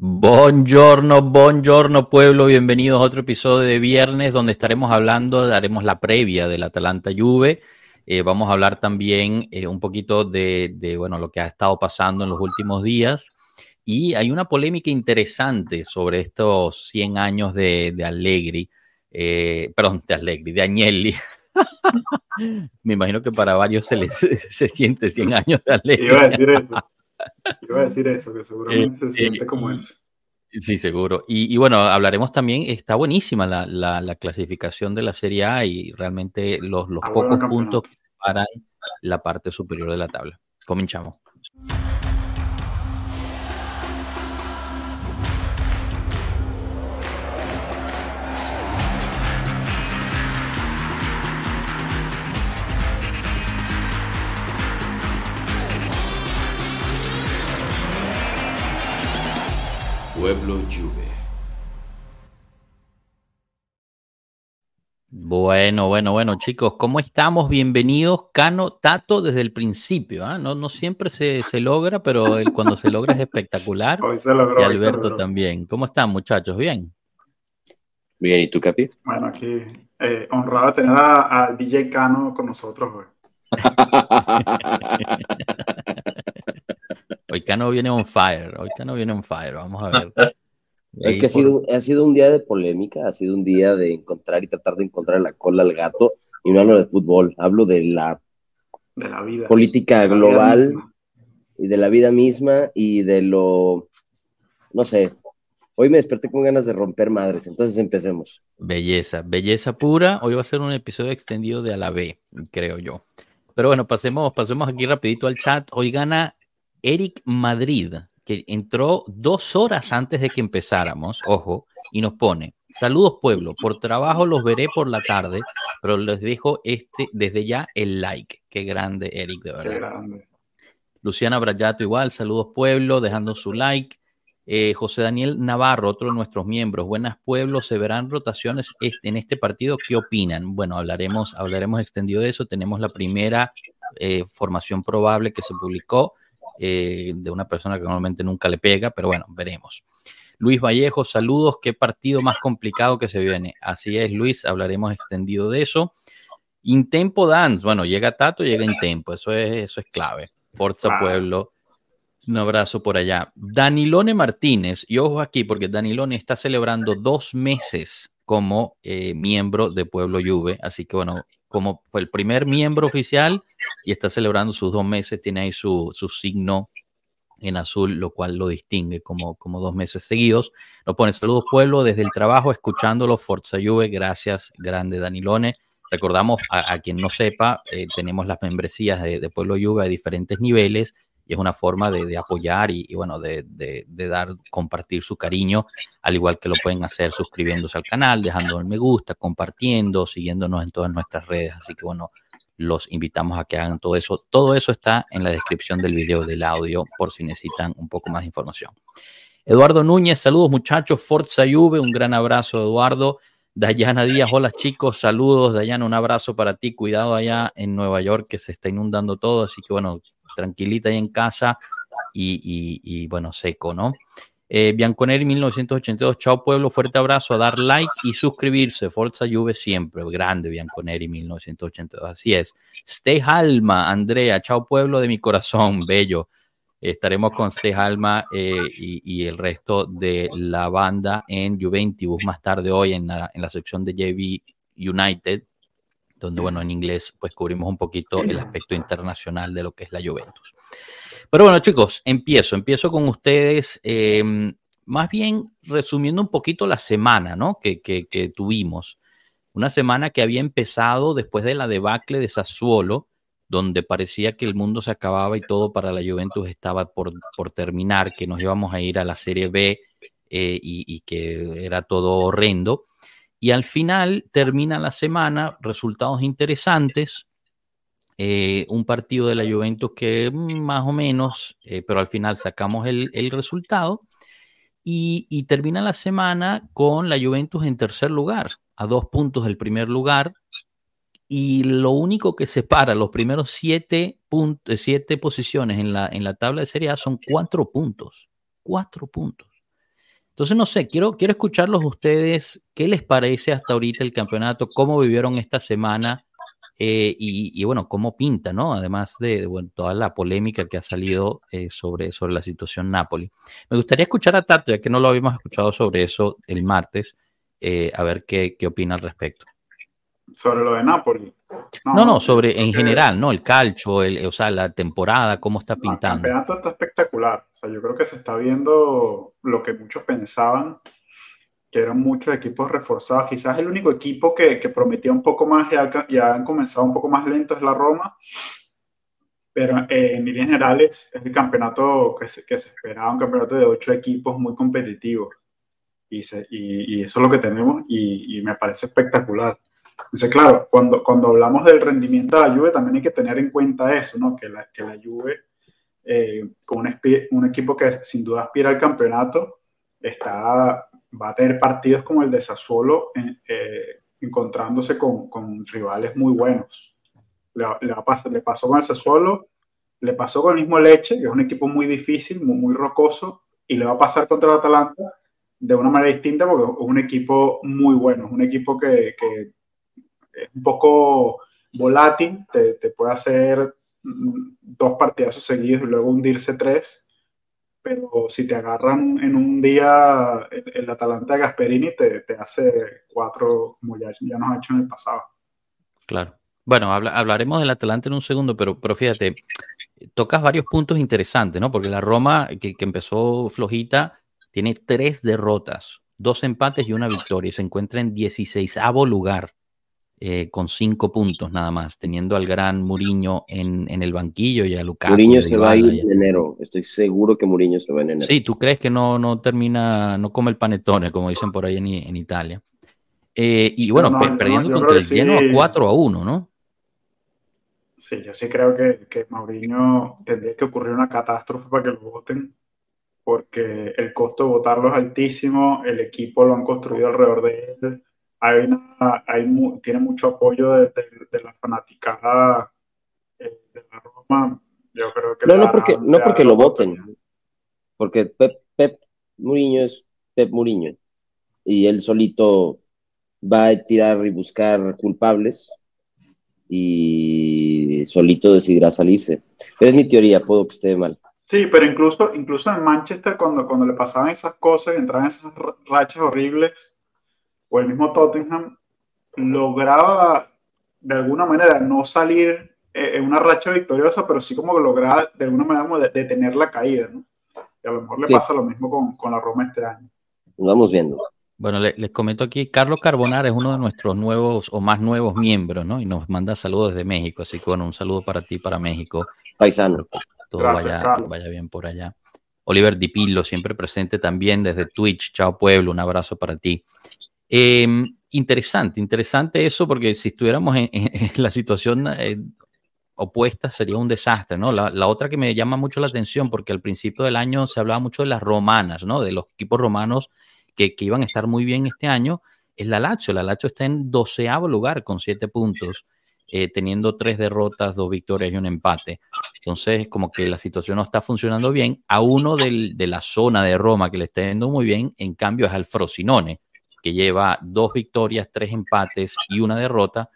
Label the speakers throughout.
Speaker 1: Buongiorno, buongiorno pueblo, bienvenidos a otro episodio de viernes donde estaremos hablando, haremos la previa del Atalanta Juve, eh, vamos a hablar también eh, un poquito de, bueno, lo que ha estado pasando en los últimos días y hay una polémica interesante sobre estos 100 años de, de Allegri, eh, perdón, de Allegri, de Agnelli. Me imagino que para varios se les se siente 100 años de Allegri.
Speaker 2: Iba a decir eso, que seguramente se eh, siente como eso.
Speaker 1: Sí, seguro. Y, bueno, hablaremos también, está buenísima la, la, clasificación de la Serie A y realmente los, los pocos puntos que separan la parte superior de la tabla. Comenzamos. Pueblo Juve. Bueno, bueno, bueno, chicos, ¿cómo estamos? Bienvenidos, Cano Tato, desde el principio. ¿ah? No, no siempre se, logra, pero el, cuando se logra es espectacular.
Speaker 2: Hoy se logró,
Speaker 1: y Alberto también. ¿Cómo están, muchachos? ¿Bien?
Speaker 3: Bien, ¿y tú, Capi?
Speaker 2: Bueno, aquí eh, honrado tener a, DJ Cano con nosotros, güey.
Speaker 1: Hoy Cano viene on fire, hoy Cano viene on fire, vamos a ver.
Speaker 3: Es que ha sido, ha sido un día de polémica, ha sido un día de encontrar y tratar de encontrar la cola al gato, y no hablo de fútbol, hablo de la,
Speaker 2: de la vida.
Speaker 3: política global y de la vida misma y de lo, no sé, hoy me desperté con ganas de romper madres, entonces empecemos.
Speaker 1: Belleza, belleza pura, hoy va a ser un episodio extendido de a la B, creo yo. Pero bueno, pasemos, pasemos aquí rapidito al chat. Hoy gana Eric Madrid, que entró dos horas antes de que empezáramos, ojo, y nos pone, saludos pueblo, por trabajo los veré por la tarde, pero les dejo este desde ya el like. Qué grande, Eric, de verdad. Luciana Brayato igual, saludos pueblo, dejando su like. Eh, José Daniel Navarro, otro de nuestros miembros, buenas pueblos, se verán rotaciones en este partido, ¿qué opinan? Bueno, hablaremos, hablaremos extendido de eso, tenemos la primera eh, formación probable que se publicó, eh, de una persona que normalmente nunca le pega, pero bueno, veremos. Luis Vallejo, saludos, qué partido más complicado que se viene. Así es, Luis, hablaremos extendido de eso. Intempo Dance, bueno, llega Tato, llega Intempo, eso es, eso es clave. Forza Pueblo, un abrazo por allá. Danilone Martínez, y ojo aquí, porque Danilone está celebrando dos meses como eh, miembro de Pueblo Juve, así que bueno, como fue el primer miembro oficial y está celebrando sus dos meses, tiene ahí su, signo en azul, lo cual lo distingue como, como dos meses seguidos. Nos pone saludos pueblo desde el trabajo, escuchándolo, Forza Juve, gracias, grande Danilone. Recordamos a, quien no sepa, eh, tenemos las membresías de, de, Pueblo Juve a diferentes niveles y es una forma de, apoyar y, bueno, de, dar, compartir su cariño, al igual que lo pueden hacer suscribiéndose al canal, dejando el me gusta, compartiendo, siguiéndonos en todas nuestras redes. Así que bueno, los invitamos a que hagan todo eso. Todo eso está en la descripción del video del audio por si necesitan un poco más de información. Eduardo Núñez, saludos muchachos, Forza Juve, un gran abrazo Eduardo. Dayana Díaz, hola chicos, saludos Dayana, un abrazo para ti, cuidado allá en Nueva York que se está inundando todo, así que bueno, tranquilita ahí en casa y, bueno, seco, ¿no? Eh, Bianconeri 1982, chao pueblo, fuerte abrazo, a dar like y suscribirse, Forza Juve siempre, grande Bianconeri 1982, así es. Stay Alma, Andrea, chao pueblo de mi corazón, bello. Estaremos con Stay Alma eh, y, el resto de la banda en Juventus más tarde hoy en la, en la sección de JV United donde, bueno, en inglés pues cubrimos un poquito el aspecto internacional de lo que es la Juventus. Pero bueno, chicos, empiezo, empiezo con ustedes, em, más bien resumiendo un poquito la semana, ¿no? Que, que, tuvimos. Una semana que había empezado después de la debacle de Sassuolo, donde parecía que el mundo se acababa y todo para la Juventus estaba por, por terminar, que nos íbamos a ir a la Serie B eh, y, y, que era todo horrendo. Y al final termina la semana, resultados interesantes. Eh, un partido de la Juventus que más o menos, eh, pero al final sacamos el, resultado. Y, termina la semana con la Juventus en tercer lugar, a dos puntos del primer lugar. Y lo único que separa los primeros siete, siete posiciones en la, en la tabla de Serie A son cuatro puntos. Cuatro puntos. Entonces, no sé, quiero, quiero escucharlos ustedes, ¿qué les parece hasta ahorita el campeonato? ¿Cómo vivieron esta semana? Eh, y, bueno, cómo pinta, ¿no? Además de, toda la polémica que ha salido eh, sobre, sobre la situación Napoli. Me gustaría escuchar a Tato, ya que no lo habíamos escuchado sobre eso el martes, eh, a ver qué, qué opina al respecto.
Speaker 2: Sobre lo de Napoli.
Speaker 1: No, no, sobre en general, ¿no? El calcio, el, o sea, la temporada, cómo está pintando.
Speaker 2: el campeonato está espectacular. O sea, yo creo que se está viendo lo que muchos pensaban, que eran muchos equipos reforzados. Quizás el único equipo que, que prometía un poco más y, ya han comenzado un poco más lento es la Roma. Pero eh, en líneas generales es el campeonato que se, que se esperaba, un campeonato de ocho equipos muy competitivo. Y, y, y, eso es lo que tenemos y me parece espectacular. Entonces, claro, cuando, cuando hablamos del rendimiento de la Juve, también hay que tener en cuenta eso, ¿no? Que la, que la Juve, eh, con un, un, equipo que sin duda aspira al campeonato, está, va a tener partidos como el de Sassuolo, eh, encontrándose con, con, rivales muy buenos. Le, le, pasar, le pasó con el Sassuolo, le pasó con el mismo Leche, que es un equipo muy difícil, muy, muy rocoso, y le va a pasar contra el Atalanta de una manera distinta porque es un equipo muy bueno, es un equipo que, que es un poco volátil, te, te, puede hacer mm, dos partidazos seguidos y luego hundirse tres, pero si te agarran en un día el, el Atalanta de Gasperini, te, te, hace cuatro como ya, ya, nos ha hecho en el pasado.
Speaker 1: Claro. Bueno, habla, hablaremos del Atalanta en un segundo, pero, pero fíjate, tocas varios puntos interesantes, ¿no? Porque la Roma, que, que empezó flojita, tiene tres derrotas, dos empates y una victoria y se encuentra en 16 lugar eh, con cinco puntos nada más, teniendo al gran Muriño en, en el banquillo y a Lucas.
Speaker 3: Muriño se va a ir en enero, estoy seguro que Muriño se va en enero.
Speaker 1: Sí, ¿tú crees que no, no termina, no come el panetone, como dicen por ahí en, en Italia? Eh, y bueno, no, no, perdiendo contra el lleno sí. 4 a 1, ¿no?
Speaker 2: Sí, yo sí creo que, que Mauriño tendría que ocurrir una catástrofe para que lo voten, porque el costo de votarlo es altísimo, el equipo lo han construido alrededor de él hay una, hay mu, tiene mucho apoyo de, de, de la fanaticada eh, de la Roma. Yo creo que
Speaker 3: no, no porque, no porque lo voten, porque Pep, Pep Muriño es Pep Muriño y él solito va a tirar y buscar culpables y solito decidirá salirse. Pero es mi teoría, puedo que esté mal.
Speaker 2: Sí, pero incluso, incluso en Manchester, cuando, cuando le pasaban esas cosas, entraban esas rachas horribles, o el mismo Tottenham lograba de alguna manera no salir en una racha victoriosa, pero sí como lograba de alguna manera detener la caída, ¿no? Y a lo mejor le sí. pasa lo mismo con, con, la Roma este año.
Speaker 3: Vamos viendo.
Speaker 1: Bueno, les, les comento aquí, Carlos Carbonar es uno de nuestros nuevos o más nuevos miembros, ¿no? Y nos manda saludos desde México, así que bueno, un saludo para ti, para México.
Speaker 3: Paisano.
Speaker 1: Todo Gracias, vaya, vaya bien por allá. Oliver Dipillo, siempre presente también desde Twitch. Chao Pueblo, un abrazo para ti. Eh, interesante, interesante eso, porque si estuviéramos en, la situación eh, opuesta sería un desastre, ¿no? La, otra que me llama mucho la atención, porque al principio del año se hablaba mucho de las romanas, ¿no? De los equipos romanos que, iban a estar muy bien este año, es la Lazio. La Lazio está en doceavo lugar con siete puntos, eh, teniendo tres derrotas, dos victorias y un empate. Entonces, como que la situación no está funcionando bien. A uno de la zona de Roma que le está yendo muy bien, en cambio, es al Frosinone que lleva dos victorias, tres empates y una derrota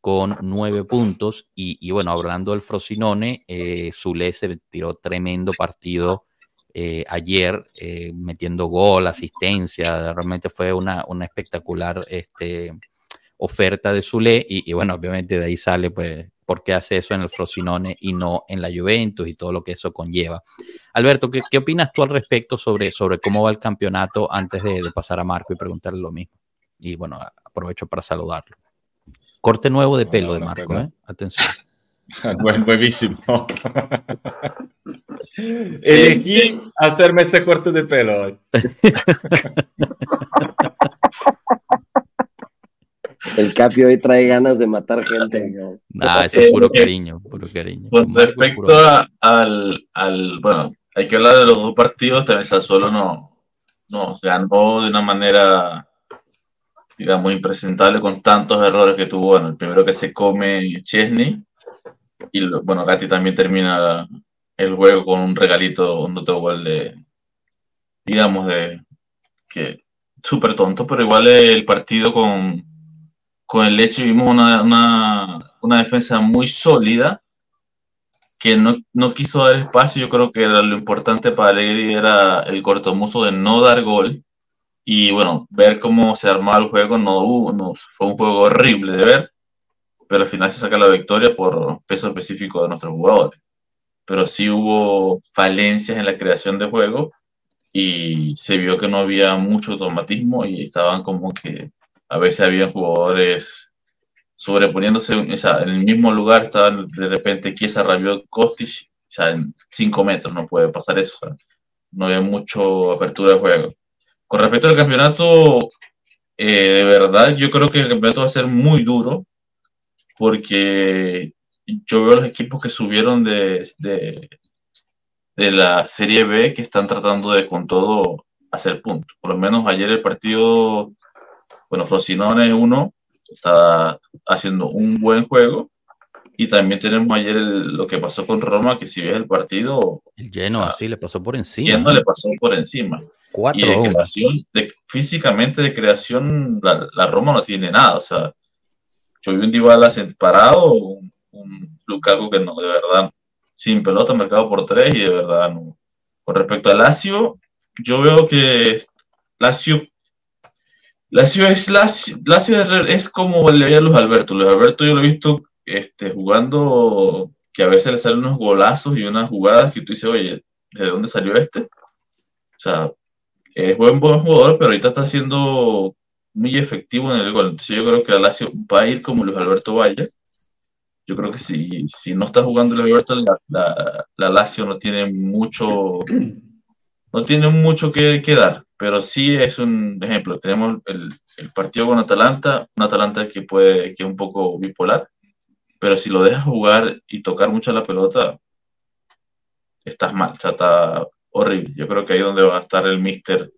Speaker 1: con nueve puntos. Y, bueno, hablando del Frosinone, eh, Zule se tiró tremendo partido eh, ayer, eh, metiendo gol, asistencia. Realmente fue una, una espectacular este, oferta de Zule. Y, bueno, obviamente de ahí sale pues por qué hace eso en el Frosinone y no en la Juventus y todo lo que eso conlleva. Alberto, ¿qué, qué opinas tú al respecto sobre, sobre cómo va el campeonato antes de, de, pasar a Marco y preguntarle lo mismo? Y bueno, aprovecho para saludarlo. Corte nuevo de pelo de Marco. ¿eh? Atención.
Speaker 4: Buen, buenísimo. Elegí hacerme este corte de pelo hoy.
Speaker 3: El Capi hoy trae ganas de matar gente.
Speaker 1: ¿no? Nah, eso es puro cariño, puro cariño.
Speaker 5: Con respecto puro... A, al, al, bueno, hay que hablar de los dos partidos, también Sassuolo no, no ganó de una manera, digamos, impresentable con tantos errores que tuvo. Bueno, el primero que se come Chesney, y bueno, Gatti también termina el juego con un regalito, un gol de, digamos, de, que súper tonto, pero igual el partido con, con el Leche vimos una, una, defensa muy sólida que no, no, quiso dar espacio. Yo creo que era lo importante para Alegri era el cortomuso de no dar gol. Y bueno, ver cómo se armaba el juego no, hubo, no fue un juego horrible de ver, pero al final se saca la victoria por peso específico de nuestros jugadores. Pero sí hubo falencias en la creación de juego y se vio que no había mucho automatismo y estaban como que a veces había jugadores sobreponiéndose, o sea, en el mismo lugar estaban de repente Kiesa, Rabiot, Kostic, o sea, en 5 metros no puede pasar eso, o sea, no hay mucho apertura de juego. Con respecto al campeonato, eh, de verdad, yo creo que el campeonato va a ser muy duro porque yo veo los equipos que subieron de, de, de la Serie B que están tratando de con todo hacer puntos. Por lo menos ayer el partido, bueno, Frosinone 1 está haciendo un buen juego. Y también tenemos ayer lo que pasó con Roma, que si ves el partido...
Speaker 1: El lleno así le pasó por encima.
Speaker 5: Lleno le pasó por encima.
Speaker 1: Cuatro
Speaker 5: y de creación, de, físicamente de creación, la, la, Roma no tiene nada. O sea, yo vi un Dybala parado, un, un Lukaku que no, de verdad, sin pelota, marcado por tres y de verdad no. Con respecto a Lazio, yo veo que Lazio Lazio es, Lazio, Lazio es como le veía a Luis Alberto. Luis Alberto yo lo he visto este, jugando que a veces le salen unos golazos y unas jugadas que tú dices, oye, ¿de dónde salió este? O sea, es buen, buen jugador, pero ahorita está siendo muy efectivo en el gol. Entonces yo creo que la Lazio va a ir como Luis Alberto Valle. Yo creo que si, si no está jugando Luis Alberto, la, la, la Lazio no tiene mucho, no tiene mucho que, que dar pero sí es un ejemplo. Tenemos el, el, partido con Atalanta, un Atalanta que puede, que es un poco bipolar, pero si lo dejas jugar y tocar mucho la pelota, estás mal, o sea, está horrible. Yo creo que ahí es donde va a estar el Mister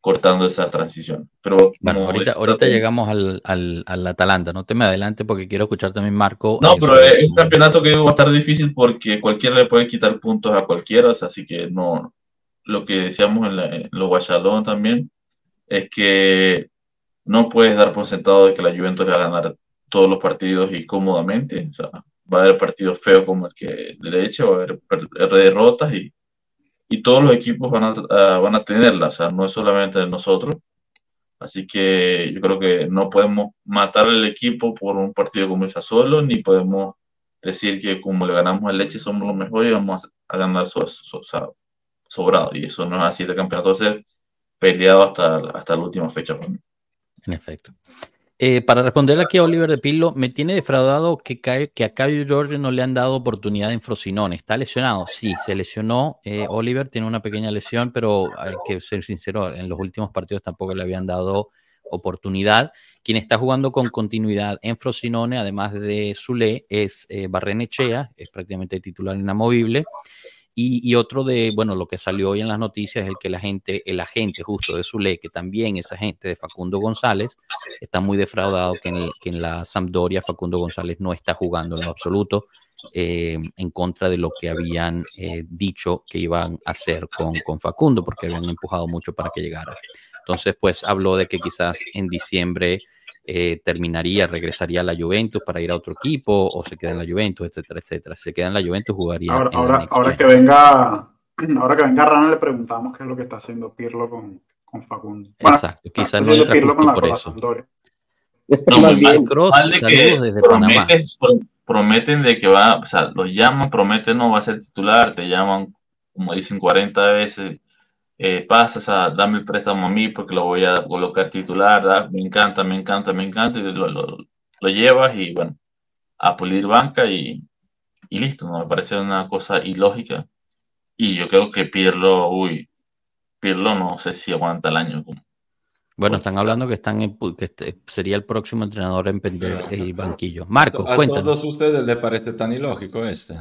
Speaker 5: cortando esa transición. Pero
Speaker 1: bueno, ahorita, ahorita llegamos al, al, al, Atalanta, no te me adelante porque quiero escuchar también Marco.
Speaker 5: No, pero es un campeonato que va a estar difícil porque cualquiera le puede quitar puntos a cualquiera, o sea, así que no, lo que decíamos en, la, en también, es que no puedes dar por sentado de que la Juventus va a ganar todos los partidos y cómodamente. O sea, va a haber partidos feos como el que de derecha, va a haber derrotas y, y todos los equipos van a, van a tenerlas, o no es solamente nosotros. Así que yo creo que no podemos matar al equipo por un partido como esa solo, ni podemos decir que como le ganamos al Leche somos los mejores y vamos a, a ganar su, su, sobrado. Y eso no es así. El campeonato ser peleado hasta, hasta la última fecha mí.
Speaker 1: En efecto. Eh, para responder aquí a Oliver de Pillo, me tiene defraudado que, que a Caio Giorgio no le han dado oportunidad en Frosinone. ¿Está lesionado? Sí, se lesionó. Eh, Oliver tiene una pequeña lesión, pero hay que ser sincero, en los últimos partidos tampoco le habían dado oportunidad. Quien está jugando con continuidad en Frosinone, además de Zule, es eh, Barrenechea, es prácticamente titular inamovible. Y, otro de, bueno, lo que salió hoy en las noticias es el que la gente, el agente justo de Zule, que también es agente de Facundo González, está muy defraudado que en, el, que en la Sampdoria Facundo González no está jugando en lo absoluto eh, en contra de lo que habían eh, dicho que iban a hacer con, con Facundo, porque habían empujado mucho para que llegara. Entonces, pues habló de que quizás en diciembre eh, terminaría, regresaría a la Juventus para ir a otro equipo o se queda en la Juventus, etcétera, etcétera. Si se queda en la Juventus jugaría.
Speaker 2: Ahora, ahora, ahora que venga, ahora que venga Rana le preguntamos qué es lo que está haciendo Pirlo con, con Facundo.
Speaker 1: Bueno, Exacto, quizás no entra
Speaker 2: Pirlo con la,
Speaker 1: por
Speaker 2: con la
Speaker 1: eso.
Speaker 2: Sampdoria.
Speaker 5: No,
Speaker 1: Más bien, Cross,
Speaker 5: de que
Speaker 1: saludos desde Panamá.
Speaker 5: prometen de que va, o sea, los llaman, prometen no va a ser titular, te llaman, como dicen, 40 veces, eh, pasa, o sea, dame el préstamo a mí porque lo voy a colocar titular, me encanta, me encanta, me encanta, y lo, lo- lo llevas y bueno, a pulir banca y, y listo, ¿no? Me parece una cosa ilógica. Y yo creo que Pirlo, uy, Pirlo no sé si aguanta el año. como-
Speaker 1: Bueno, están hablando que están en que este sería el próximo entrenador en vender el banquillo. Marco,
Speaker 4: ¿A
Speaker 1: cuéntanos.
Speaker 4: todos ustedes les parece tan ilógico este?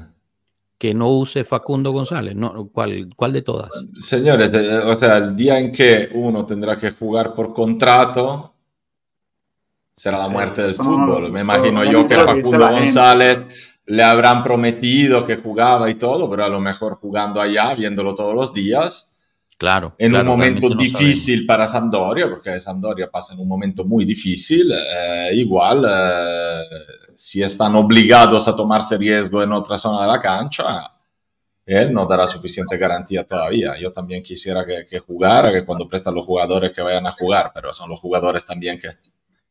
Speaker 1: Que no use Facundo González. No, ¿cuál, ¿Cuál de todas?
Speaker 4: Señores, eh, o sea, el día en que uno tendrá que jugar por contrato será la
Speaker 2: Sí,
Speaker 4: muerte del
Speaker 2: no-
Speaker 4: fútbol. Me imagino yo que Facundo
Speaker 2: gente.
Speaker 4: González le habrán prometido que jugaba y todo, pero a lo mejor jugando allá, viéndolo todos los días,
Speaker 1: Claro.
Speaker 4: En
Speaker 1: claro,
Speaker 4: un momento difícil para Sampdoria, porque Sampdoria pasa en un momento muy difícil, eh, igual eh, si están obligados a tomarse riesgo en otra zona de la cancha, él no dará suficiente garantía todavía. Yo también quisiera que, que jugara, que cuando prestan los jugadores que vayan a jugar, pero son los jugadores también que,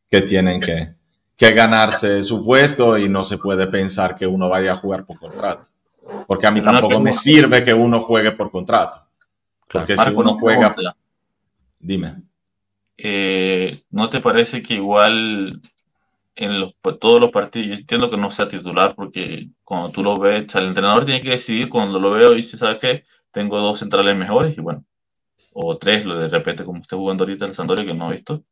Speaker 4: que tienen que, que ganarse su puesto y no se puede pensar que uno vaya a jugar por contrato. Porque a mí tampoco me sirve que uno juegue por contrato. Porque si
Speaker 5: Marco,
Speaker 4: uno
Speaker 5: una
Speaker 4: juega...
Speaker 5: pregunta.
Speaker 4: Dime.
Speaker 5: Eh, ¿no te parece que igual en los, todos los partidos, yo entiendo que no sea titular porque cuando tú lo ves, el entrenador tiene que decidir cuando lo veo y dice, ¿sabes qué? Tengo dos centrales mejores y bueno, o tres, lo de repente como esté jugando ahorita el Sampdoria que no he visto,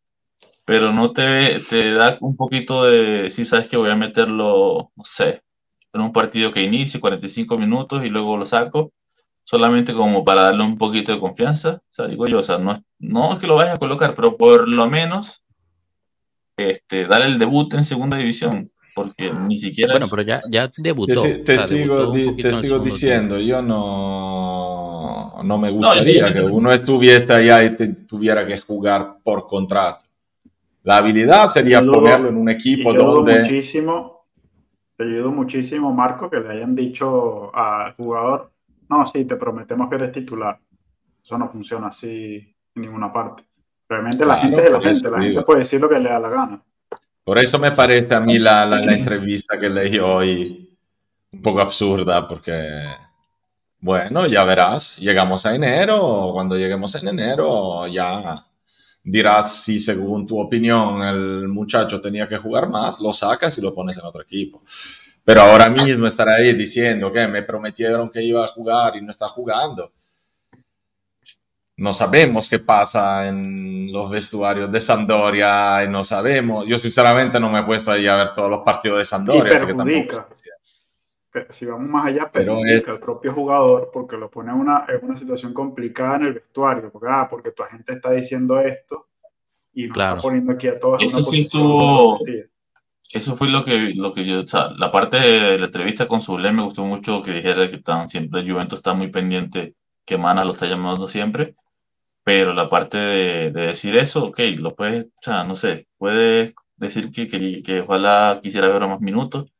Speaker 5: pero no te, te da un poquito de, si sabes que voy a meterlo, no sé, en un partido que inicie 45 minutos y luego lo saco, solamente como para darle un poquito de confianza, o sea, digo yo, o sea, no, es- no es que lo vayas a colocar, pero por lo menos este, dar el debut en segunda división, porque ni siquiera
Speaker 1: Bueno,
Speaker 5: es-
Speaker 1: pero ya, ya debutó.
Speaker 4: te
Speaker 1: o sea,
Speaker 4: sigo,
Speaker 1: debutó
Speaker 4: di- te sigo diciendo,
Speaker 1: tiempo.
Speaker 4: yo no, no me gustaría
Speaker 5: sé
Speaker 4: que uno estuviese allá y te- tuviera que jugar por contrato. La habilidad sería
Speaker 2: Yo
Speaker 4: ponerlo en un equipo donde...
Speaker 2: muchísimo, te ayudo muchísimo, Marco, que le hayan dicho al jugador, no, sí, te prometemos que eres titular. Eso no funciona así en ninguna parte. Realmente la gente es de la gente, la gente puede decir lo que le da la gana.
Speaker 4: Por eso me parece a mí la, la- la entrevista que leí hoy un poco absurda, porque, bueno, ya verás, llegamos a enero, cuando lleguemos en enero ya dirás si según tu opinión el muchacho tenía que jugar más, lo sacas y lo pones en otro equipo. Pero ahora mismo estar ahí diciendo que me prometieron que iba a jugar y no está jugando. No sabemos qué pasa en los vestuarios de Sampdoria y no sabemos. Yo sinceramente no me he puesto ahí a ver todos los partidos de Sampdoria, así que tampoco
Speaker 2: si vamos más allá,
Speaker 4: Pero es-
Speaker 2: al propio jugador porque lo pone en una, en una situación complicada en el vestuario. Porque, ah, porque tu agente está diciendo esto y nos
Speaker 1: Claro.
Speaker 2: está poniendo aquí a todos en
Speaker 5: Eso
Speaker 2: una
Speaker 5: sí
Speaker 2: posición comprometida.
Speaker 5: Eso fue lo que, lo que yo, o sea, la parte de la entrevista con Zule me gustó mucho que dijera que estaban siempre, Juventus está muy pendiente, que Mana lo está llamando siempre, pero la parte de, de decir eso, ok, lo puedes, o sea, no sé, puedes decir que, que, que ojalá quisiera ver más minutos,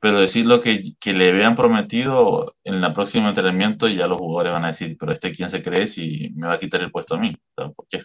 Speaker 5: pero decir lo que, que le habían prometido en la próxima entrenamiento, ya los jugadores van a decir, pero este quién se cree si me va a quitar el puesto a mí, ¿por qué?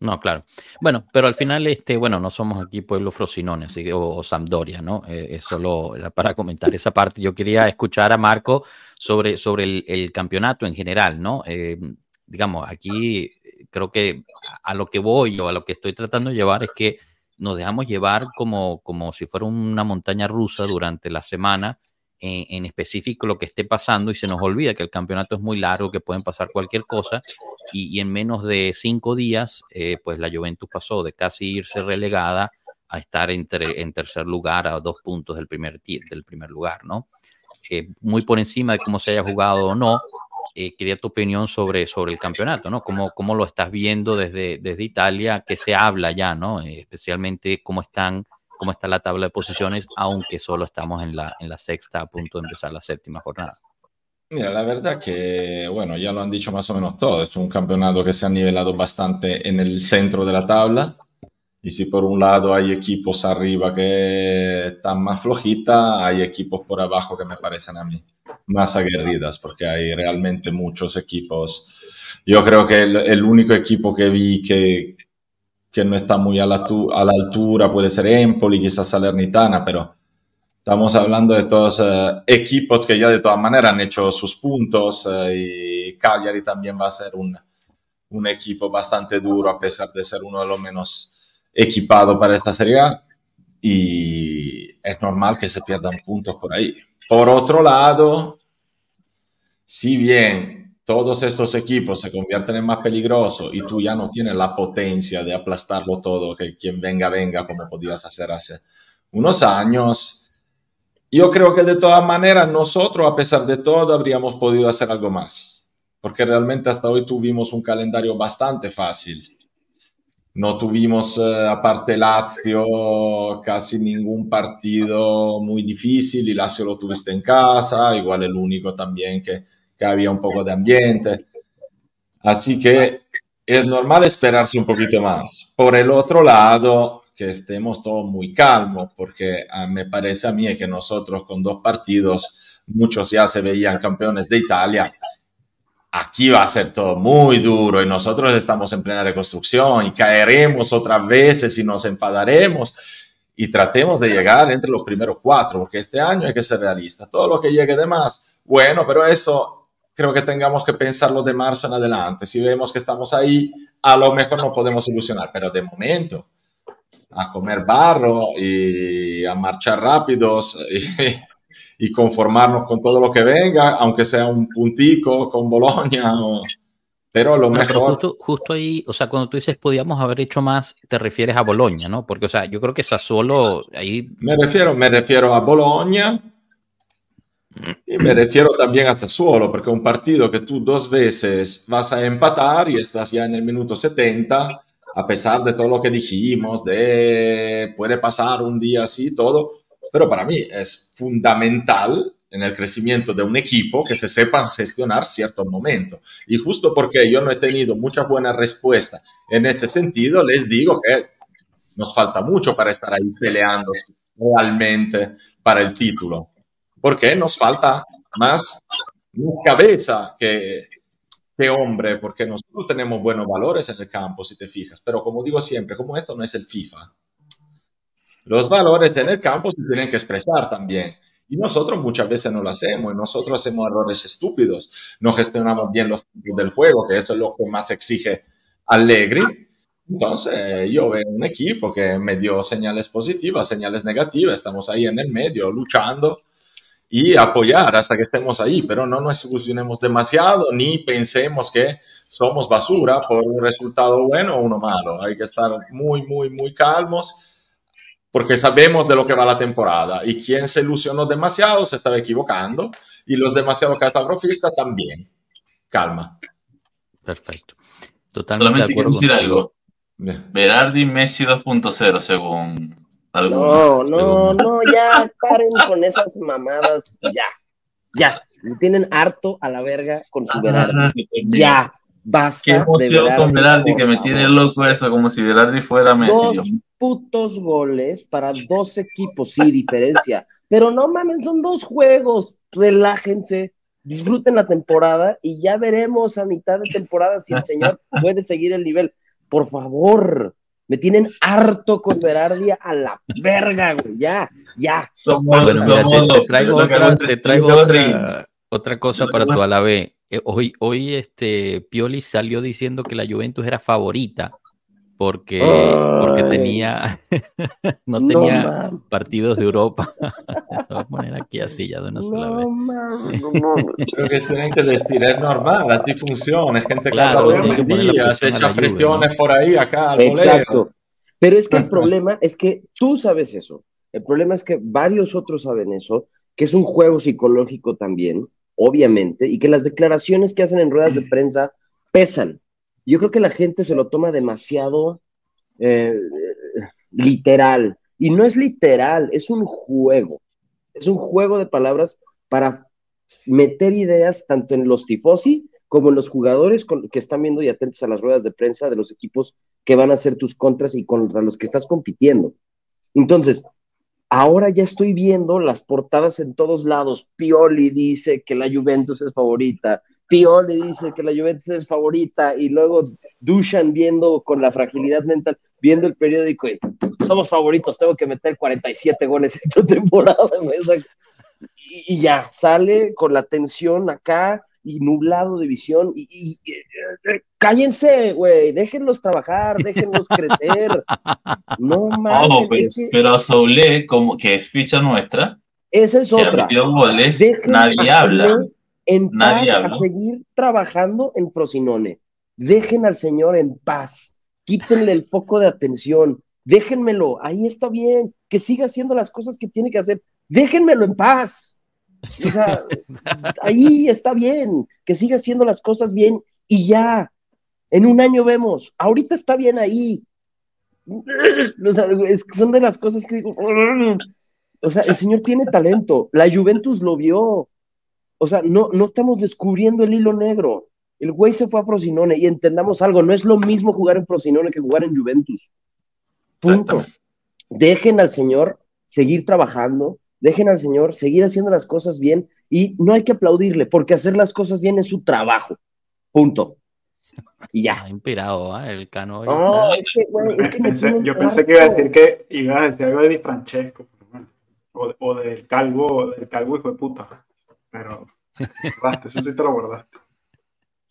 Speaker 1: No, claro. Bueno, pero al final, este, bueno, no somos aquí Pueblo Frosinone, así o, o Sampdoria, ¿no? Eh, es solo para comentar esa parte. Yo quería escuchar a Marco sobre, sobre el, campeonato en general, ¿no? Eh, digamos, aquí creo que a lo que voy o a lo que estoy tratando de llevar es que nos dejamos llevar como, como si fuera una montaña rusa durante la semana, en, específico lo que esté pasando y se nos olvida que el campeonato es muy largo, que pueden pasar cualquier cosa y, en menos de cinco días, eh, pues la Juventus pasó de casi irse relegada a estar en, ter- en tercer lugar a dos puntos del primer, del primer lugar, ¿no? Eh, muy por encima de cómo se haya jugado o no, eh, quería tu opinión sobre, sobre el campeonato, ¿no? ¿Cómo, cómo lo estás viendo desde, desde Italia? ¿Qué se habla ya, ¿no? Eh, especialmente cómo están cómo está la tabla de posiciones, aunque solo estamos en la, en la sexta, a punto de empezar la séptima jornada.
Speaker 4: Mira, la verdad que, bueno, ya lo han dicho más o menos todo. Es un campeonato que se ha nivelado bastante en el centro de la tabla. Y si por un lado hay equipos arriba que están más flojitas, hay equipos por abajo que me parecen a mí más aguerridas, porque hay realmente muchos equipos. Yo creo que el, el único equipo que vi que, que no está muy a la, a la altura puede ser Empoli, quizás Salernitana, pero estamos hablando de todos eh, equipos que ya de todas maneras han hecho sus puntos eh, y Cagliari también va a ser un, un equipo bastante duro a pesar de ser uno de los menos equipados para esta Serie A y es normal que se pierdan puntos por ahí. Por otro lado, si bien todos estos equipos se convierten en más peligrosos y tú ya no tienes la potencia de aplastarlo todo, que quien venga, venga, como podías hacer hace unos años, yo creo que de todas maneras nosotros, a pesar de todo, habríamos podido hacer algo más, porque realmente hasta hoy tuvimos un calendario bastante fácil. No tuvimos, eh, aparte Lazio, casi ningún partido muy difícil y Lazio lo tuviste en casa, igual el único también que, que había un poco de ambiente. Así que es normal esperarse un poquito más. Por el otro lado, que estemos todos muy calmos, porque ah, me parece a mí que nosotros con dos partidos, muchos ya se veían campeones de Italia. Aquí va a ser todo muy duro y nosotros estamos en plena reconstrucción y caeremos otras veces y nos enfadaremos y tratemos de llegar entre los primeros cuatro, porque este año hay que ser realista. Todo lo que llegue de más, bueno, pero eso creo que tengamos que pensarlo de marzo en adelante. Si vemos que estamos ahí, a lo mejor no podemos ilusionar, pero de momento a comer barro y a marchar rápidos y, conformarnos con todo lo que venga, aunque sea un puntico con Bolonia. pero lo mejor.
Speaker 1: justo, ahí, o sea, cuando tú dices podíamos haber hecho más, te refieres a Bolonia, ¿no? Porque, o sea, yo creo que Sassuolo ahí.
Speaker 4: Me refiero, me refiero a Bolonia. Y me refiero también a Sassuolo, porque un partido que tú dos veces vas a empatar y estás ya en el minuto 70, a pesar de todo lo que dijimos, de puede pasar un día así, todo, pero para mí es fundamental en el crecimiento de un equipo que se sepa gestionar ciertos momentos. Y justo porque yo no he tenido mucha buena respuesta en ese sentido, les digo que nos falta mucho para estar ahí peleando realmente para el título. Porque nos falta más, más cabeza que, qué hombre, porque nosotros tenemos buenos valores en el campo, si te fijas, pero como digo siempre, como esto no es el FIFA, los valores en el campo se tienen que expresar también. Y nosotros muchas veces no lo hacemos, y nosotros hacemos errores estúpidos, no gestionamos bien los tiempos del juego, que eso es lo que más exige Allegri. Entonces, yo veo un equipo que me dio señales positivas, señales negativas, estamos ahí en el medio luchando y apoyar hasta que estemos ahí, pero no nos ilusionemos demasiado ni pensemos que somos basura por un resultado bueno o uno malo. Hay que estar muy, muy, muy calmos porque sabemos de lo que va la temporada y quien se ilusionó demasiado se estaba equivocando y los demasiado catastrofistas también. Calma.
Speaker 1: Perfecto. Totalmente
Speaker 5: Solamente de acuerdo decir algo. Berardi Messi 2.0 según
Speaker 3: no, no, no, ya paren con esas mamadas, ya, ya, me tienen harto a la verga con su Berardi, ya, basta.
Speaker 5: Qué emoción con Berardi, que me tiene loco eso, como si Berardi fuera Messi.
Speaker 3: Dos putos goles para dos equipos, sí, diferencia, pero no mamen, son dos juegos, relájense, disfruten la temporada y ya veremos a mitad de temporada si el señor puede seguir el nivel. Por favor, me tienen harto con Berardia a la verga, güey. Ya, ya.
Speaker 1: bueno, te, traigo, otra, te traigo otra, otra, cosa para tu Alavés. Eh, hoy, hoy este Pioli salió diciendo que la Juventus era favorita porque, porque tenía no tenía partidos de Europa. Lo voy a poner aquí así ya de una sola vez.
Speaker 4: Creo que tienen que decir, es normal, así funciona, es gente claro, que día, se echa presiones por ahí, acá.
Speaker 3: Exacto. Pero es que el problema es que tú sabes eso. El problema es que varios otros saben eso, que es un juego psicológico también, obviamente, y que las declaraciones que hacen en ruedas de prensa pesan yo creo que la gente se lo toma demasiado eh, literal. Y no es literal, es un juego. Es un juego de palabras para meter ideas tanto en los tifosi como en los jugadores que están viendo y atentos a las ruedas de prensa de los equipos que van a ser tus contras y contra los que estás compitiendo. Entonces, ahora ya estoy viendo las portadas en todos lados. Pioli dice que la Juventus es favorita, Pioli dice que la Juventus es favorita y luego Dushan viendo con la fragilidad mental, viendo el periódico y somos favoritos, tengo que meter 47 goles esta temporada. Y, ya, sale con la tensión acá y nublado de visión y, eh, cállense, güey, déjenlos trabajar, déjenlos crecer. No mames.
Speaker 5: Pues, pero, a Soule, como que es ficha nuestra,
Speaker 3: esa es otra.
Speaker 5: Goles, nadie habla
Speaker 3: en paz a seguir trabajando en Frosinone. Dejen al Señor en paz. Quítenle el foco de atención. Déjenmelo. Ahí está bien. Que siga haciendo las cosas que tiene que hacer. Déjenmelo en paz. O sea, ahí está bien. Que siga haciendo las cosas bien y ya. En un año vemos. Ahorita está bien ahí. son de las cosas que digo. O sea, el señor tiene talento. La Juventus lo vio. O sea, no, no estamos descubriendo el hilo negro. El güey se fue a Frosinone y entendamos algo, no es lo mismo jugar en Frosinone que jugar en Juventus. Punto. Dejen al señor seguir trabajando, dejen al señor seguir haciendo las cosas bien y no hay que aplaudirle porque hacer las cosas bien es su trabajo. Punto. Y ya.
Speaker 1: Ha inspirado, ¿eh? El cano.
Speaker 3: No, es que, güey, es que me
Speaker 2: Pensé-
Speaker 3: tienen
Speaker 2: yo pensé que iba a decir que iba a decir algo de Di Francesco, o, o del calvo, del calvo hijo de puta. Pero guardaste, eso sí te lo guardaste.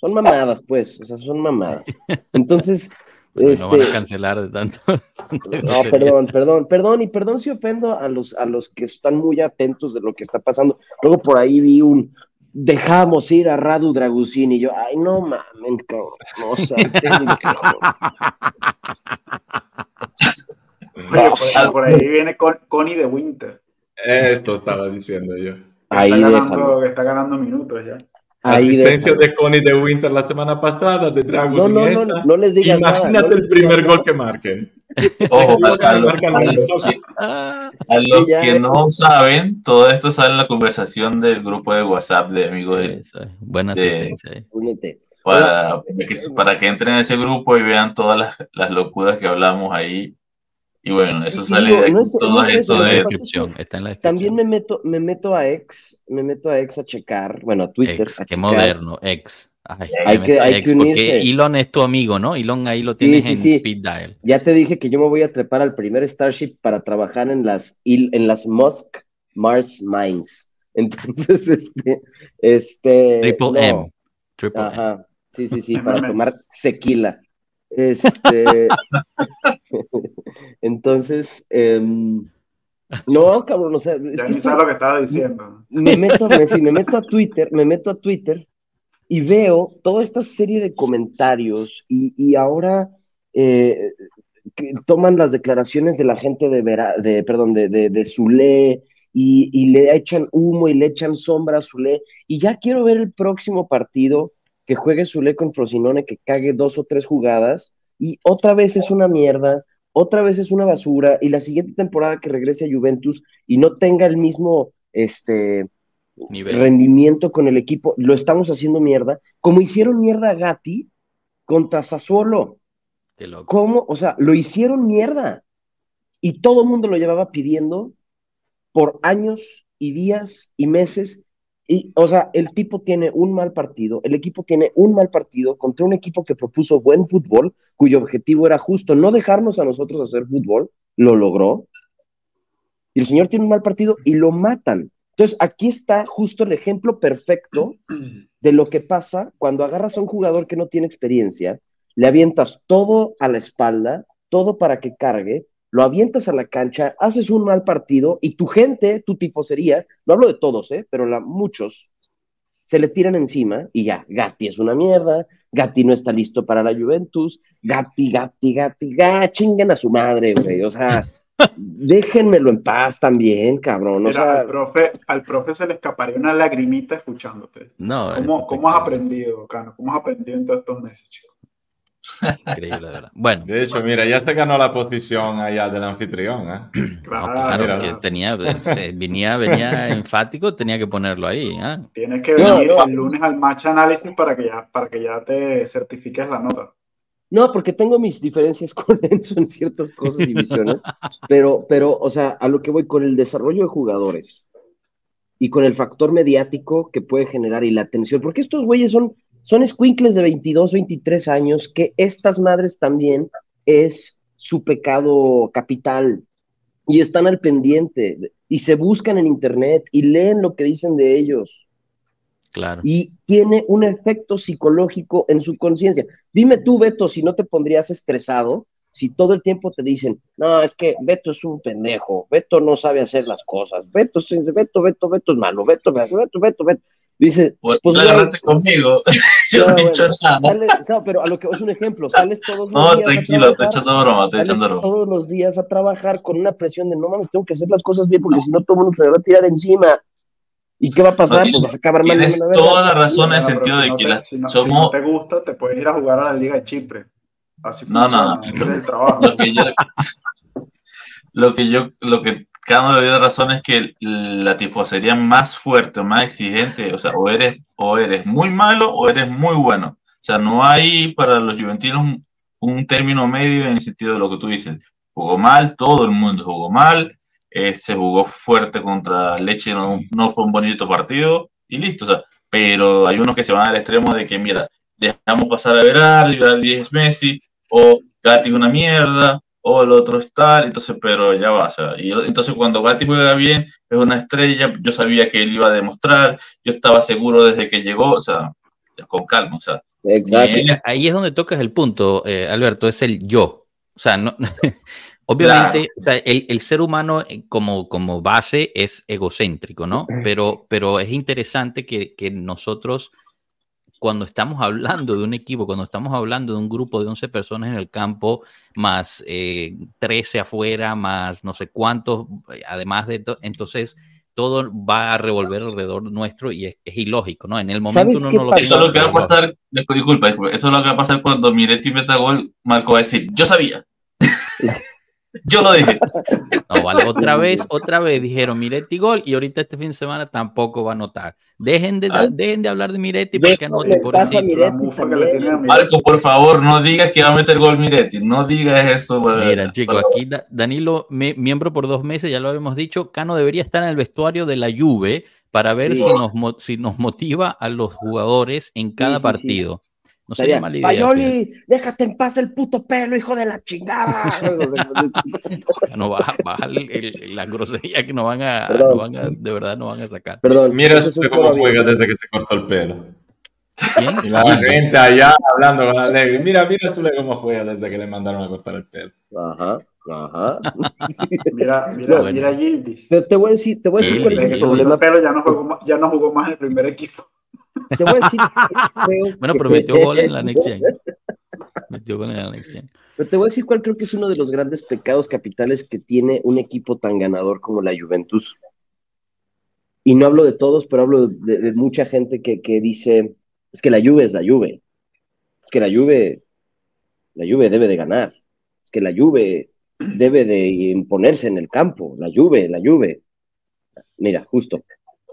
Speaker 3: Son mamadas, pues, o sea, son mamadas. Entonces,
Speaker 1: Bueno, no van a
Speaker 3: este,
Speaker 1: cancelar de tanto.
Speaker 3: no, perdón, perdón, perdón, y perdón si ofendo a los, a los que están muy atentos de lo que está pasando. Luego por ahí vi un, dejamos ir a Radu Dragusín y yo, ay, no mamen, cabrón, no.
Speaker 2: Oye, por, por ahí viene Con- Connie de Winter.
Speaker 4: Esto estaba diciendo yo.
Speaker 3: Ahí
Speaker 2: está, ganando, está ganando minutos ya.
Speaker 3: ahí
Speaker 4: Asistencia de Connie de Winter la semana pasada, de Dragos
Speaker 3: No, no, no,
Speaker 4: esta.
Speaker 3: no les digas nada.
Speaker 4: Imagínate
Speaker 3: no les
Speaker 4: el primer
Speaker 3: digas
Speaker 4: gol
Speaker 3: nada.
Speaker 4: que marquen.
Speaker 5: Ojo, a, a los, a que, a los
Speaker 3: eh.
Speaker 5: no saben, todo esto sale en la conversación del grupo de WhatsApp de amigos de-.
Speaker 1: Buena
Speaker 5: de-
Speaker 1: asistencia. eh.
Speaker 5: Para, para que, para que entren en ese grupo y vean todas las, las locuras que hablamos ahí. Y bueno, eso
Speaker 3: Y
Speaker 5: sale
Speaker 3: digo,
Speaker 5: de aquí,
Speaker 3: no es-
Speaker 5: todo
Speaker 3: no es eso,
Speaker 5: esto
Speaker 1: la
Speaker 5: de...
Speaker 3: pasa es que
Speaker 1: descripción. Está en la descripción.
Speaker 3: También me meto, me meto a ex, me meto a ex a checar, bueno, a Twitter.
Speaker 1: Ex,
Speaker 3: a
Speaker 1: qué
Speaker 3: checar.
Speaker 1: moderno, ex. Ay,
Speaker 3: Hay que- hay
Speaker 1: ex
Speaker 3: que unirse.
Speaker 1: Porque Elon es tu amigo, ¿no? Elon ahí lo
Speaker 3: Sí,
Speaker 1: tienes
Speaker 3: sí,
Speaker 1: en
Speaker 3: sí.
Speaker 1: speed dial.
Speaker 3: Ya te dije que yo me voy a trepar al primer Starship para trabajar en las, en las Musk Mars Mines. Entonces, este, este.
Speaker 1: Triple
Speaker 3: no.
Speaker 1: M. Triple M.
Speaker 3: Ajá. Sí, sí, sí,
Speaker 2: Es
Speaker 3: para tomar sequila. Este. Entonces, em, no, cabrón, o sea, es
Speaker 2: Ya
Speaker 3: que
Speaker 2: lo que estaba diciendo.
Speaker 3: me meto, me, sí, me meto a Twitter, me meto a Twitter y veo toda esta serie de comentarios y, y ahora eh, que toman las declaraciones de la gente de, Vera- de perdón, de, de, de Zule y, y le echan humo y le echan sombra a Zule y ya quiero ver el próximo partido que juegue Zule con Frosinone, que cague dos o tres jugadas y otra vez es una mierda, otra vez es una basura y la siguiente temporada que regrese a Juventus y no tenga el mismo este
Speaker 1: Nivel.
Speaker 3: rendimiento con el equipo, lo estamos haciendo mierda, como hicieron mierda a Gatti contra Sassuolo.
Speaker 1: Qué loco.
Speaker 3: ¿Cómo? O sea, lo hicieron mierda. Y todo el mundo lo llevaba pidiendo por años y días y meses. Y, o sea, el tipo tiene un mal partido, el equipo tiene un mal partido contra un equipo que propuso buen fútbol, cuyo objetivo era justo no dejarnos a nosotros hacer fútbol, lo logró. Y el señor tiene un mal partido y lo matan. Entonces, aquí está justo el ejemplo perfecto de lo que pasa cuando agarras a un jugador que no tiene experiencia, le avientas todo a la espalda, todo para que cargue, lo avientas a la cancha, haces un mal partido y tu gente, tu tifosería, no hablo de todos, ¿eh? pero la, muchos, se le tiran encima y ya, Gatti es una mierda, Gatti no está listo para la Juventus, Gatti, Gatti, Gatti, Gatti, chinguen a su madre, güey, o sea, déjenmelo en paz también, cabrón, o
Speaker 2: Mira,
Speaker 3: sea,
Speaker 2: al, profe, al profe se le escaparía una lagrimita escuchándote.
Speaker 1: No,
Speaker 2: ¿Cómo,
Speaker 1: es
Speaker 2: cómo has aprendido, Cano? ¿Cómo has aprendido en todos estos meses, chico?
Speaker 1: Increíble, de verdad. Bueno,
Speaker 4: De hecho, mira, ya se ganó la posición allá del anfitrión. ¿eh?
Speaker 1: no,
Speaker 2: Claro,
Speaker 1: claro,
Speaker 4: mira.
Speaker 1: que tenía, se- venía, venía enfático, tenía que ponerlo ahí. ¿ah?
Speaker 2: Tienes que venir
Speaker 3: no.
Speaker 2: el lunes al match análisis para que ya, para que ya te certifiques la nota.
Speaker 3: No, porque tengo mis diferencias con Enzo en ciertas cosas y visiones, pero, pero, o sea, a lo que voy con el desarrollo de jugadores y con el factor mediático que puede generar y la atención, porque estos güeyes son, son escuincles de 22, 23 años, que estas madres también es su pecado capital y están al pendiente y se buscan en internet y leen lo que dicen de ellos
Speaker 1: Claro.
Speaker 3: y tiene un efecto psicológico en su conciencia. Dime tú, Beto, si no te pondrías estresado si todo el tiempo te dicen, no, es que Beto es un pendejo, Beto no sabe hacer las cosas, Beto, Beto, Beto, Beto es malo, Beto, Beto, Beto, Beto, Beto. Dice,
Speaker 5: Pues,
Speaker 3: Pues, güey,
Speaker 5: agarraste conmigo. Yo no he
Speaker 3: bueno,
Speaker 5: dicho nada.
Speaker 3: sale- no, pero a lo que es un ejemplo, sales todos los
Speaker 5: No,
Speaker 3: días
Speaker 5: tranquilo,
Speaker 3: a
Speaker 5: estoy
Speaker 3: trabajar,
Speaker 5: echando broma, estoy echando broma.
Speaker 3: todos los días a trabajar con una presión de, no mames, tengo que hacer las cosas bien porque si no todo el mundo se me va a tirar encima. ¿Y qué va a pasar?
Speaker 5: No,
Speaker 3: pues vas a acabar mal.
Speaker 5: Tienes toda la razón en el sentido
Speaker 2: si
Speaker 5: de
Speaker 2: no
Speaker 5: que la-
Speaker 2: si no, no te gusta, te puedes ir a jugar a la Liga de Chipre. Así
Speaker 5: No, no,
Speaker 2: funciona,
Speaker 5: no.
Speaker 2: ese es el trabajo.
Speaker 5: lo que yo, lo que yo, lo que Cano le dio razón es que la tifosería más fuerte o más exigente, o sea, o eres, o eres muy malo o eres muy bueno. sea, no hay para los juventinos un, término medio en el sentido de lo que tú dices. Jugó mal, todo el mundo jugó mal, eh, se jugó fuerte contra Leche, no, no, fue un bonito partido y listo. O sea, pero hay unos que se van al extremo de que, mira, dejamos pasar a Berardi, Berardi es Messi, o Gatti una mierda, o el otro es tal, entonces, pero ya va, o sea, y entonces cuando Gatti juega bien, es una estrella, yo sabía que él iba a demostrar, yo estaba seguro desde que llegó, o sea, con calma, o sea.
Speaker 1: Exacto. Ahí es donde tocas el punto, eh, Alberto, es el yo. O sea, no, obviamente el, ser humano eh, como, como base es egocéntrico, ¿no? Pero, pero es interesante que, que nosotros cuando estamos hablando de un equipo, cuando estamos hablando de un grupo de 11 personas en el campo, más 13 eh, afuera, más no sé cuántos, además de todo, entonces todo va a revolver alrededor nuestro y es, ilógico, ¿no? En el momento uno no lo
Speaker 5: Eso es lo que va a pasar, disculpa, disculpa, eso es lo que va a pasar cuando Miretti meta gol, Marco va a decir, yo sabía. Yo lo dije.
Speaker 1: No, vale, otra vez, otra vez dijeron Miretti gol y ahorita este fin de semana tampoco va a anotar. Dejen de, ah. dejen de hablar de Miretti porque anote por
Speaker 5: Marco, por favor, no digas que va a meter gol Miretti. No digas eso.
Speaker 1: Mira, chicos, aquí Danilo, miembro por dos meses, ya lo habíamos dicho, Cano debería estar en el vestuario de la Juve para ver si, nos, si nos motiva a los jugadores en cada partido.
Speaker 3: No sería mala idea. Payoli, déjate en paz el puto pelo, hijo de la chingada.
Speaker 1: no baja, baja la grosería que no van, a, no van a, de verdad no van a sacar.
Speaker 4: Perdón. Mira eso cómo juega desde que se cortó el pelo. ¿Quién? Y la gente allá hablando con Alegre. Mira, mira Zule cómo juega desde que le mandaron a cortar el pelo.
Speaker 3: Ajá. Ajá.
Speaker 2: mira, mira, mira Gildis. Te,
Speaker 3: te, voy a decir, te voy a decir cuál es el problema.
Speaker 2: Pelo ya no, jugó, ya no jugó más en el primer equipo.
Speaker 3: Te voy a decir.
Speaker 1: bueno, pero metió gol en la Next Gen. Metió gol en la Next Gen.
Speaker 3: Pero te voy a decir cuál creo que es uno de los grandes pecados capitales que tiene un equipo tan ganador como la Juventus. Y no hablo de todos, pero hablo de, mucha gente que, que, dice, es que la Juve es la Juve. Es que la Juve, la Juve debe de ganar. Es que la Juve debe de imponerse en el campo. La Juve, la Juve. Mira, justo.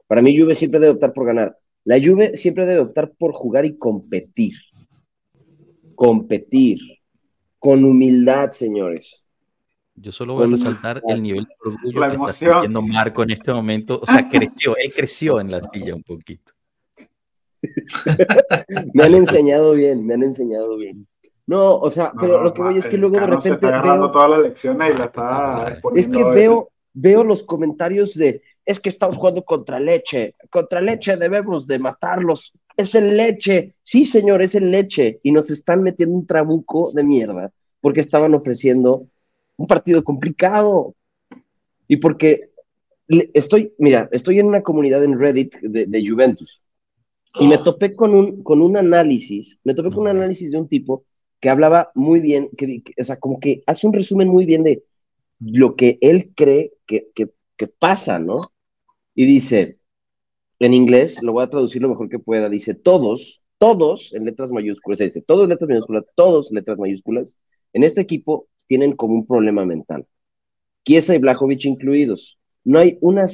Speaker 3: Para mí Juve siempre debe optar por ganar. La Juve siempre debe optar por jugar y competir. Competir. Con humildad, señores.
Speaker 1: Yo solo voy a resaltar el nivel de orgullo que está sintiendo Marco en este momento. O sea, creció, él creció en la silla un poquito.
Speaker 3: me han enseñado bien, me han enseñado bien. No, o sea, pero lo que voy es que luego de repente.
Speaker 2: veo, todas las lecciones y la está
Speaker 3: Es que veo, veo los comentarios de es que estamos jugando contra leche, contra leche debemos de matarlos, es el leche, sí señor, es el leche, y nos están metiendo un trabuco de mierda, porque estaban ofreciendo un partido complicado, y porque estoy, mira, estoy en una comunidad en Reddit de, Juventus, y me topé con un, con un análisis, me topé con un análisis de un tipo que hablaba muy bien, que, o sea, como que hace un resumen muy bien de lo que él cree que, que, pasa, ¿no? Y dice, en inglés, lo voy a traducir lo mejor que pueda, dice, todos, todos en letras mayúsculas, dice, todos letras mayúsculas, todos letras mayúsculas, en este equipo tienen como un problema mental. Kiesa y Blajovic incluidos. No hay, una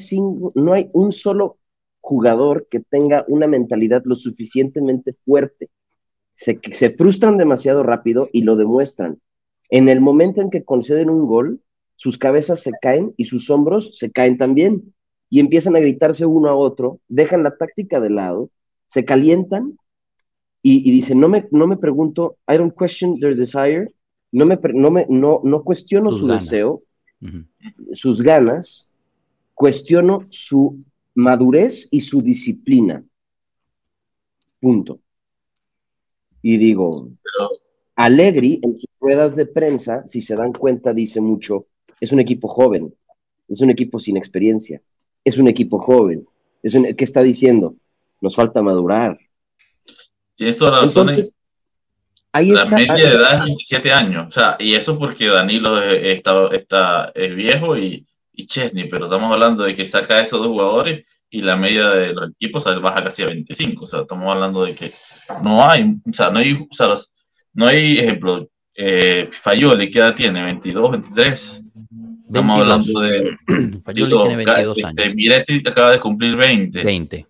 Speaker 3: no hay un solo jugador que tenga una mentalidad lo suficientemente fuerte. Se frustran demasiado rápido y lo demuestran. En el momento en que conceden un gol, sus cabezas se caen y sus hombros se caen también y empiezan a gritarse uno a otro, dejan la táctica de lado, se calientan y, dicen, no me, no me pregunto, I don't question their desire, no, me, no, me, no, no cuestiono su deseo, sus ganas, cuestiono su madurez y su disciplina. Punto. Y digo, Allegri en sus ruedas de prensa, si se dan cuenta, dice mucho, es un equipo joven, es un equipo sin experiencia, es un equipo joven. Es ¿Qué está diciendo? Nos falta madurar.
Speaker 5: Tienes toda la. Entonces, ahí la media de edad es 27 años. O sea, y eso porque Danilo está, está, es viejo y, y Chesney, pero estamos hablando de que saca a esos dos jugadores y la media de los equipos baja casi a 25. O sea, estamos hablando de que no hay, o sea, no hay, o sea, no hay ejemplo. Eh, Fayoli, ¿qué edad tiene? ¿22, 23? Estamos hablando de. Fayoli tiene 22 este, años. Miretti acaba de cumplir 20.
Speaker 1: 20.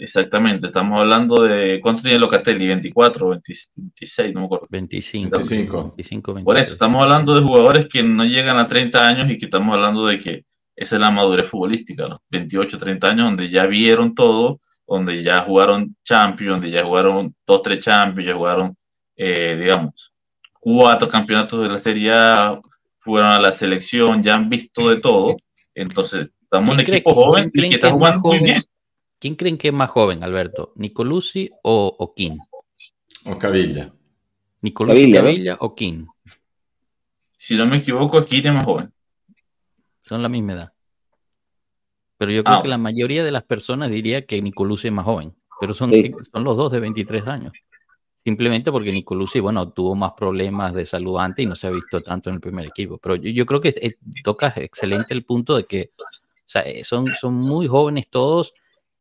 Speaker 5: Exactamente, estamos hablando de. ¿Cuánto tiene Locatelli? ¿24, 26? No me acuerdo.
Speaker 1: 25.
Speaker 4: 25.
Speaker 1: 25
Speaker 5: Por eso, estamos hablando de jugadores que no llegan a 30 años y que estamos hablando de que esa es la madurez futbolística, los 28, 30 años, donde ya vieron todo, donde ya jugaron Champions, donde ya jugaron dos, tres Champions, ya jugaron, eh, digamos, cuatro campeonatos de la Serie A, fueron a la selección, ya han visto de todo. Entonces, estamos un equipo joven y que está jugando muy bien.
Speaker 1: ¿Quién creen que es más joven, Alberto? ¿Nicolussi o, o King?
Speaker 4: O Cavilla.
Speaker 1: ¿Nicolussi,
Speaker 3: Cavilla,
Speaker 1: Cavilla,
Speaker 3: ¿no?
Speaker 1: o King?
Speaker 5: Si no me equivoco, aquí es más joven.
Speaker 1: Son la misma edad. Pero yo creo
Speaker 5: Ah.
Speaker 1: que la mayoría de las personas diría que Nicolussi es más joven. Pero son,
Speaker 3: Sí.
Speaker 1: son los dos de 23 años. Simplemente porque Nicolussi, bueno, tuvo más problemas de salud antes y no se ha visto tanto en el primer equipo. Pero yo, creo que eh, tocas excelente el punto de que eh, son, son muy jóvenes todos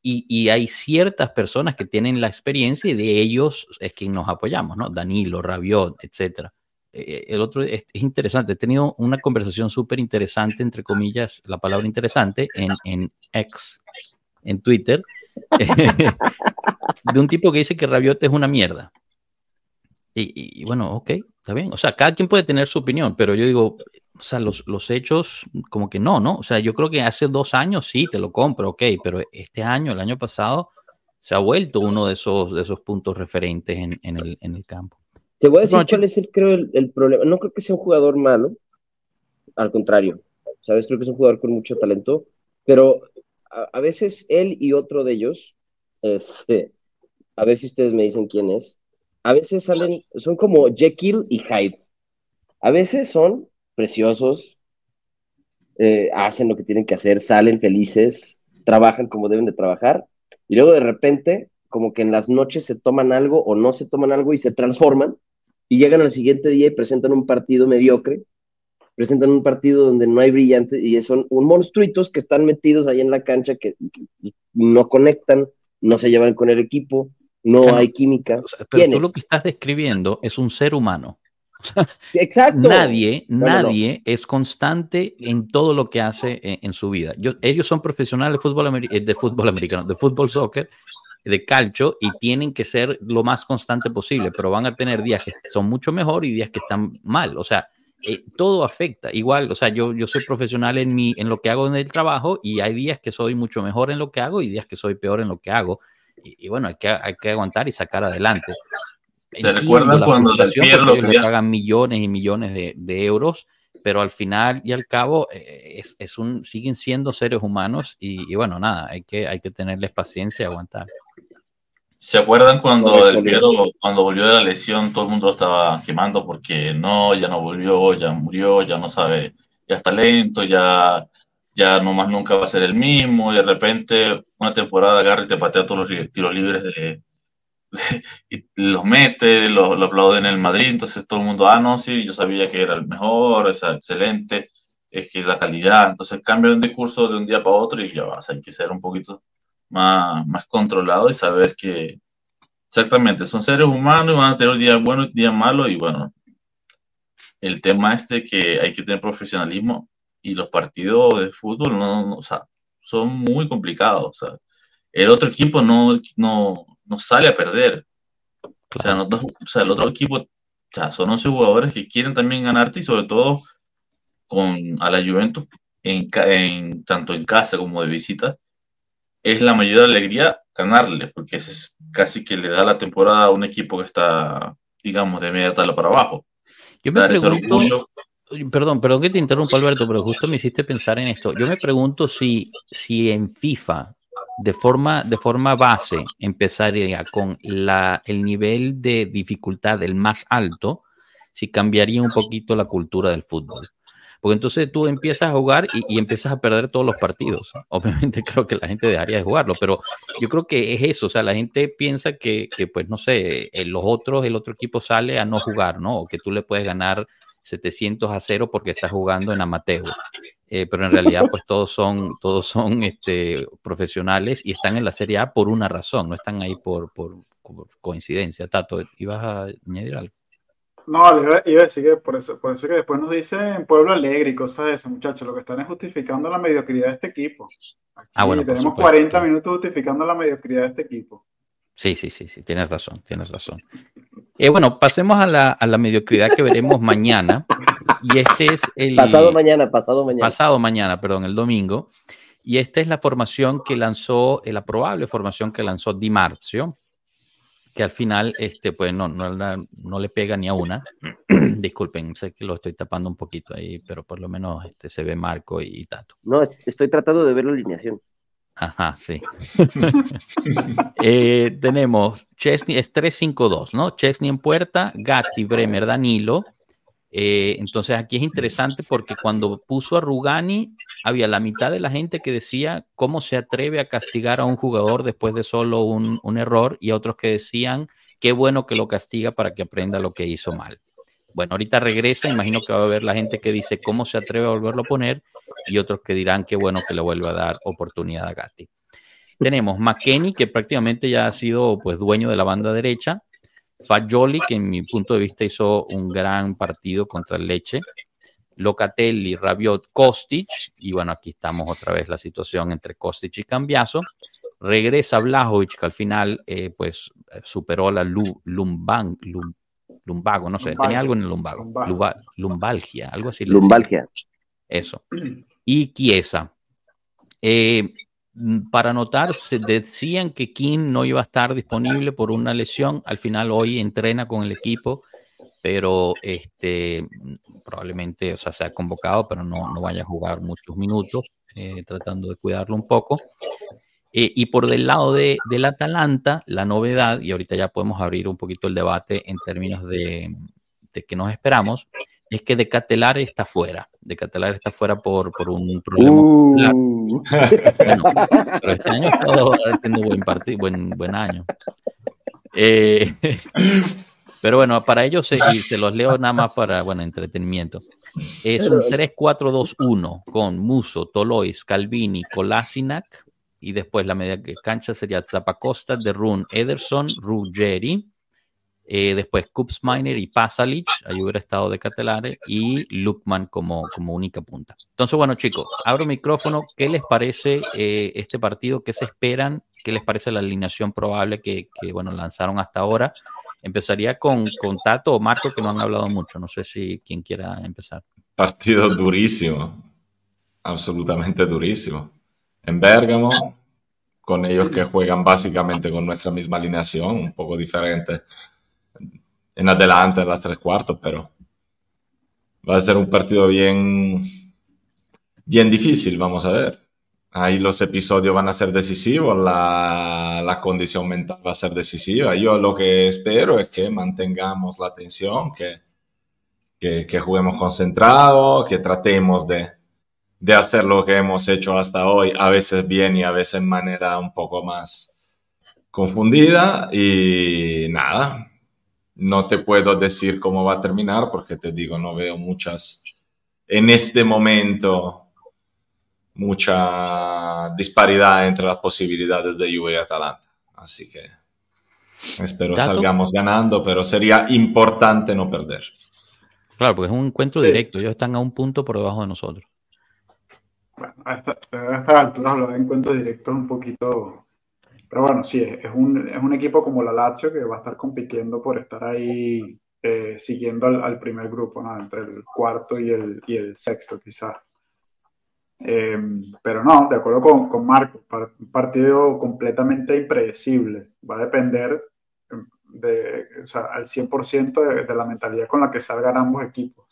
Speaker 1: y, hay ciertas personas que tienen la experiencia y de ellos es quien nos apoyamos, ¿no? Danilo, Rabiot, etcétera. Eh, el otro es, es interesante. He tenido una conversación súper interesante, entre comillas, la palabra interesante, en, en X, en Twitter, de un tipo que dice que Rabiot es una mierda. Y, y- y bueno, ok, está bien. O sea, cada quien puede tener su opinión, pero yo digo, o sea, los, los hechos, como que no, ¿no? O sea, yo creo que hace dos años sí, te lo compro, ok, pero este año, el año pasado, se ha vuelto uno de esos, de esos puntos referentes en, en el, en el campo.
Speaker 3: Te voy a decir
Speaker 1: No,
Speaker 3: cuál es el, creo, el, el problema. No creo que sea un jugador malo, al contrario, ¿sabes? Creo que es un jugador con mucho talento, pero a, a veces él y otro de ellos, este, a ver si ustedes me dicen quién es, a veces salen, son como Jekyll y Hyde. A veces son preciosos, eh, hacen lo que tienen que hacer, salen felices, trabajan como deben de trabajar, y luego de repente, como que en las noches se toman algo o no se toman algo y se transforman, y llegan al siguiente día y presentan un partido mediocre, presentan un partido donde no hay brillante, y son un monstruitos que están metidos ahí en la cancha que no conectan, no se llevan con el equipo, no
Speaker 1: Claro.
Speaker 3: hay química.
Speaker 1: O sea, pero
Speaker 3: ¿Quién
Speaker 1: tú
Speaker 3: es?
Speaker 1: lo que estás describiendo es un ser humano.
Speaker 3: Exacto.
Speaker 1: Nadie,
Speaker 3: No, no, no.
Speaker 1: nadie es constante en todo lo que hace en, en su vida. Yo- ellos son profesionales de fútbol, eh, de fútbol americano, de fútbol soccer, de calcio y tienen que ser lo más constante posible, pero van a tener días que son mucho mejor y días que están mal. O sea, eh, todo afecta. Igual, o sea, yo, yo soy profesional en, mi, en lo que hago en el trabajo y hay días que soy mucho mejor en lo que hago y días que soy peor en lo que hago. Y, y bueno, hay que, hay que aguantar y sacar adelante.
Speaker 5: ¿Se recuerdan
Speaker 1: la
Speaker 5: cuando Del
Speaker 1: frustración
Speaker 5: Piero
Speaker 1: porque ellos
Speaker 5: lo
Speaker 1: le
Speaker 5: quería-
Speaker 1: pagan millones y millones de, de euros, pero al final y al cabo eh, es, es un, siguen siendo seres humanos y, y bueno, nada, hay que, hay que tenerles paciencia y aguantar.
Speaker 5: ¿Se acuerdan cuando Del Piero, cuando volvió de la lesión, todo el mundo estaba quemando porque no, ya no volvió, ya murió, ya no sabe, ya está lento, ya, ya no más nunca va a ser el mismo, y de repente una temporada agarra y te patea todos los tiros libres de, y los mete, lo, lo aplauden en el Madrid, entonces todo el mundo, ah, no, sí, yo sabía que era el mejor, es excelente, es que la calidad, entonces cambia un discurso de un día para otro y ya vas, hay que ser un poquito más, más controlado y saber que exactamente son seres humanos y van a tener días buenos y días malos y bueno, el tema es de que hay que tener profesionalismo y los partidos de fútbol no, no, o sea, son muy complicados, o sea, el otro equipo no, no, no sale a perder, o sea, no- o sea, el otro equipo, o sea, son 11 jugadores que quieren también ganarte y sobre todo con a la Juventus, en, en, tanto en casa como de visita, es la mayor alegría ganarle, porque es casi que le da la temporada a un equipo que está, digamos, de media tabla para abajo.
Speaker 1: Yo me
Speaker 5: Dar
Speaker 1: pregunto, Perdón, perdón que te interrumpa, Alberto, pero justo me hiciste pensar en esto. Yo me pregunto si, si en FIFA, de forma, de forma base, empezaría con la, el nivel de dificultad el más alto, si cambiaría un poquito la cultura del fútbol. Porque entonces tú empiezas a jugar y, y empiezas a perder todos los partidos. Obviamente creo que la gente dejaría de jugarlo, pero yo creo que es eso. O sea, la gente piensa que, que pues, no sé, eh, los otros, el otro equipo sale a no jugar, ¿no? O que tú le puedes ganar 700 a 0 porque está jugando en amateur. Eh, pero en realidad, pues todos son, todos son este, profesionales y están en la Serie A por una razón, no están ahí por, por, por coincidencia. Tato, ¿ibas a añadir algo?
Speaker 2: No, iba, iba a decir que por eso, por eso que después nos dicen Pueblo Alegre y cosas de ese muchachos. Lo que están es justificando la mediocridad de este equipo. Aquí
Speaker 1: Ah, bueno,
Speaker 2: tenemos
Speaker 1: supuesto,
Speaker 2: 40
Speaker 1: claro.
Speaker 2: minutos justificando la mediocridad de este equipo.
Speaker 1: Sí, sí, sí, sí, tienes razón, tienes razón. Eh, bueno, pasemos a la, a la mediocridad que veremos mañana. Y este es el
Speaker 3: Pasado mañana, pasado mañana.
Speaker 1: pasado mañana, perdón, el domingo. Y esta es la formación que lanzó, eh, la probable formación que lanzó Di Marzio, que al final, este, pues no, no, no le pega ni a una. Disculpen, sé que lo estoy tapando un poquito ahí, pero por lo menos este, se ve Marco y, Tato.
Speaker 3: No, est- estoy tratando de ver la alineación.
Speaker 1: Ajá, sí. Eh, tenemos Chesney, es 3-5-2, ¿no? Chesney en puerta, Gatti, Bremer, Danilo. Eh, entonces aquí es interesante porque cuando puso a Rugani, había la mitad de la gente que decía cómo se atreve a castigar a un jugador después de solo un, un error y otros que decían qué bueno que lo castiga para que aprenda lo que hizo mal. Bueno, ahorita regresa, imagino que va a haber la gente que dice cómo se atreve a volverlo a poner y otros que dirán qué bueno que le vuelva a dar oportunidad a Gatti. Tenemos McKenny, que prácticamente ya ha sido pues dueño de la banda derecha. Fagioli, que en mi punto de vista hizo un gran partido contra el Leche. Locatelli, Rabiot, Kostic. Y bueno, aquí estamos otra vez la situación entre Kostic y Cambiaso. Regresa Blajovic, que al final eh, pues superó la Lu, Lumban, Lum, lumbago, no sé, lumbago. tenía algo en el lumbago, lumbalgia, algo así.
Speaker 3: Lumbalgia.
Speaker 1: Eso. Y Chiesa. Eh, para notar, se decían que King no iba a estar disponible por una lesión. Al final, hoy entrena con el equipo, pero este, probablemente, o sea, se ha convocado, pero no, no vaya a jugar muchos minutos, eh, tratando de cuidarlo un poco. Eh, y por del lado de, del Atalanta, la novedad, y ahorita ya podemos abrir un poquito el debate en términos de, de que nos esperamos, es que De Catelar está fuera. De Catelar está fuera por, por un problema.
Speaker 3: Uh.
Speaker 1: Bueno, pero este año ha estado haciendo buen partido, buen, buen año. Eh, pero bueno, para ellos, se, y se los leo nada más para, bueno, entretenimiento. Es un 3-4-2-1 con Muso, Tolois, Calvini, Kolasinac, y después la media cancha sería Zapacosta, De Run, Ederson, Ruggeri, eh, después Kups Miner y Pasalic, ahí hubiera estado de Catelare, y Lukman como, como única punta. Entonces, bueno, chicos, abro micrófono. ¿Qué les parece eh, este partido? ¿Qué se esperan? ¿Qué les parece la alineación probable que, que bueno, lanzaron hasta ahora? Empezaría con, con Tato o Marco, que no han hablado mucho. No sé si quien quiera empezar.
Speaker 4: Partido durísimo, absolutamente durísimo. En Bérgamo, con ellos que juegan básicamente con nuestra misma alineación, un poco diferente en adelante en las tres cuartos, pero va a ser un partido bien, bien difícil, vamos a ver. Ahí los episodios van a ser decisivos, la, la condición mental va a ser decisiva. Yo lo que espero es que mantengamos la atención, que, que, que juguemos concentrados, que tratemos de, de hacer lo que hemos hecho hasta hoy, a veces bien y a veces en manera un poco más confundida. Y nada, no te puedo decir cómo va a terminar porque te digo, no veo muchas, en este momento, mucha disparidad entre las posibilidades de Juve y Atalanta. Así que espero
Speaker 1: ¿Dato?
Speaker 4: salgamos ganando, pero sería importante no perder.
Speaker 1: Claro, porque es un encuentro
Speaker 2: Sí.
Speaker 1: directo. Ellos están a un punto por debajo de nosotros.
Speaker 2: Bueno, a esta, a esta altura hablar de encuentros directos un poquito. Pero bueno, sí, es es un, es un equipo como la Lazio que va a estar compitiendo por estar ahí eh, siguiendo al, al primer grupo, ¿no? Entre el cuarto y el, y el sexto, quizás. Eh, pero no, de acuerdo con, con Marco, par- un partido completamente impredecible. Va a depender de, o sea, al 100% de, de la mentalidad con la que salgan ambos equipos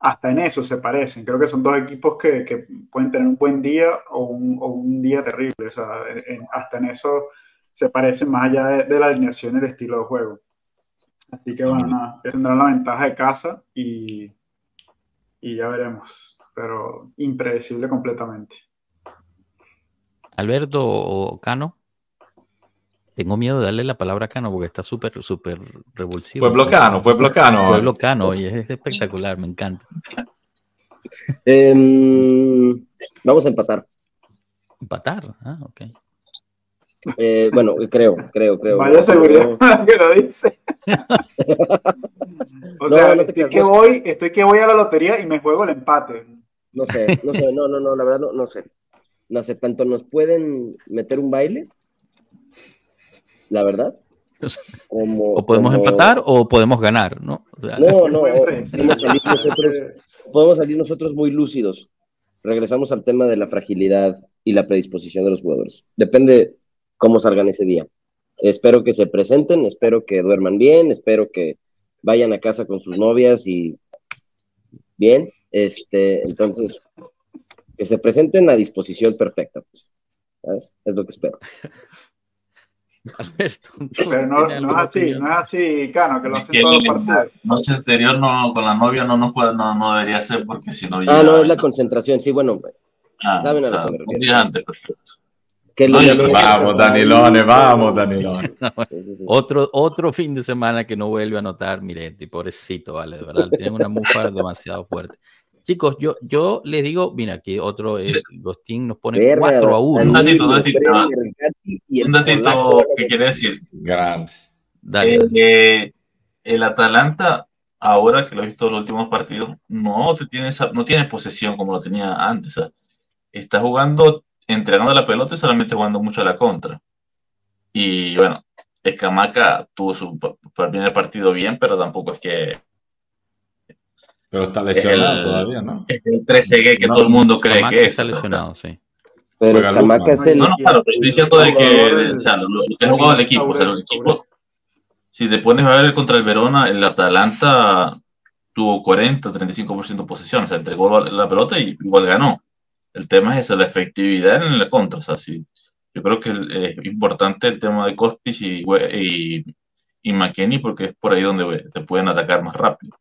Speaker 2: hasta en eso se parecen. Creo que son dos equipos que, pueden tener un buen día o un, día terrible. O sea, hasta en eso se parecen más allá de, la alineación y el estilo de juego. Así que bueno, nada, tendrán la ventaja de casa y, y ya veremos. Pero impredecible completamente.
Speaker 1: Alberto o Cano. Tengo miedo de darle la palabra a Cano porque está súper, súper revulsivo.
Speaker 4: Pueblo Cano, Pueblo Cano.
Speaker 1: Pueblo Cano, y es espectacular, me encanta.
Speaker 3: Em, vamos a empatar.
Speaker 1: Empatar. Ah, ok.
Speaker 3: Eh, bueno, creo, creo, creo.
Speaker 2: Vaya seguridad que lo dice. o sea,
Speaker 3: No,
Speaker 2: estoy, que
Speaker 3: no sé.
Speaker 2: voy, estoy que voy a la lotería y me juego el empate.
Speaker 3: No sé, no sé, no, no, no, la verdad no, no sé. No sé, tanto nos pueden meter un baile, la verdad, como...
Speaker 1: O podemos
Speaker 3: como-
Speaker 1: empatar o podemos ganar, ¿no? O sea,
Speaker 3: No, no, podemos salir nosotros, podemos salir nosotros muy lúcidos. Regresamos al tema de la fragilidad y la predisposición de los jugadores. Depende cómo salgan ese día. Espero que se presenten, espero que duerman bien, espero que vayan a casa con sus novias y bien. Este, entonces, que se presenten a disposición perfecta, pues. ¿sabes? Es lo que espero.
Speaker 1: Alberto, ¿tú
Speaker 2: Pero no, es así,
Speaker 1: opinión?
Speaker 2: no es así, Cano, que lo hacen todos partidos.
Speaker 5: noche anterior no, con la novia no, no, puede- no, no debería ser porque si no.
Speaker 3: Ah, no, es la concentración, sí, bueno,
Speaker 5: Ah,
Speaker 3: saben a
Speaker 5: o
Speaker 3: lo
Speaker 5: sea,
Speaker 3: que me
Speaker 5: un
Speaker 3: refiero.
Speaker 5: día antes, perfecto.
Speaker 3: que
Speaker 5: No,
Speaker 3: los
Speaker 5: yo creo que-
Speaker 4: Vamos, Danilone, vamos, Danilone.
Speaker 3: Sí, sí, sí.
Speaker 1: Otro, otro fin de semana que no vuelve a anotar Miretti, pobrecito, vale, de verdad, tiene una mufa demasiado fuerte. Chicos, yo, yo les digo, mira, aquí otro, eh, Gostín nos pone
Speaker 3: Verga,
Speaker 1: 4 a 1.
Speaker 5: Un datito, un datito.
Speaker 3: El
Speaker 5: Un datito que quiere decir.
Speaker 4: Grande.
Speaker 1: Dale,
Speaker 5: Eh,
Speaker 1: dale.
Speaker 5: eh, el Atalanta, ahora que lo he visto en los últimos partidos, no, te tiene, esa- no tiene posesión como lo tenía antes. está jugando, entrenando la pelota y solamente jugando mucho a la contra. Y bueno, Escamaca tuvo su primer partido bien, pero tampoco es que
Speaker 4: Pero está lesionado
Speaker 5: El-
Speaker 4: todavía, ¿no?
Speaker 5: el 13G que
Speaker 1: No,
Speaker 5: todo el mundo cree
Speaker 1: Scamacca
Speaker 5: que es.
Speaker 1: está lesionado, sí.
Speaker 3: Pero
Speaker 4: Lukman.
Speaker 3: es el.
Speaker 5: No, no, claro, estoy diciendo de que, o sea, lo, lo que ha jugado el equipo, o sea, el equipo, si te pones a ver contra el Verona, el Atalanta tuvo 40, 35% de posesión, o sea, entregó la, pelota y igual ganó. El tema es eso, la efectividad en la contra, o sea, sí, yo creo que es importante el tema de Kostic y, y, y porque es por ahí donde te pueden atacar más rápido.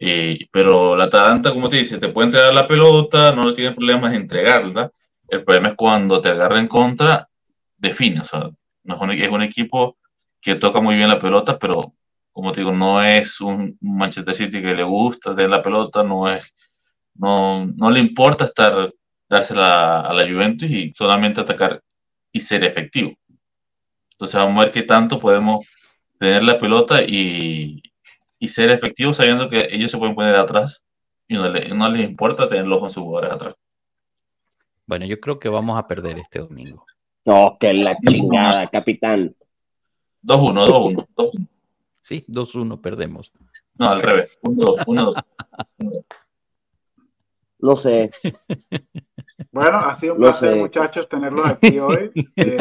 Speaker 5: Eh, pero la Atalanta, como te dice, te puede entregar la pelota, no tiene problemas en entregarla. El problema es cuando te agarra en contra, define. O sea, no es, un, es un equipo que toca muy bien la pelota, pero como te digo, no es un Manchester City que le gusta tener la pelota, no es, no, no le importa estar, dársela a la Juventus y solamente atacar y ser efectivo. Entonces vamos a ver qué tanto podemos tener la pelota y, y ser efectivos sabiendo que ellos se pueden poner atrás y no, le, no les importa tener los sus jugadores atrás.
Speaker 1: Bueno, yo creo que vamos a perder este domingo.
Speaker 3: No, que la chingada, capitán.
Speaker 5: 2-1, 2-1, 2-1.
Speaker 1: Sí, 2-1 perdemos.
Speaker 5: No, al revés. 1-2, 1-2.
Speaker 3: No sé.
Speaker 2: Bueno, ha sido un
Speaker 3: No
Speaker 2: placer,
Speaker 3: sé.
Speaker 2: muchachos, tenerlos aquí hoy. Eh,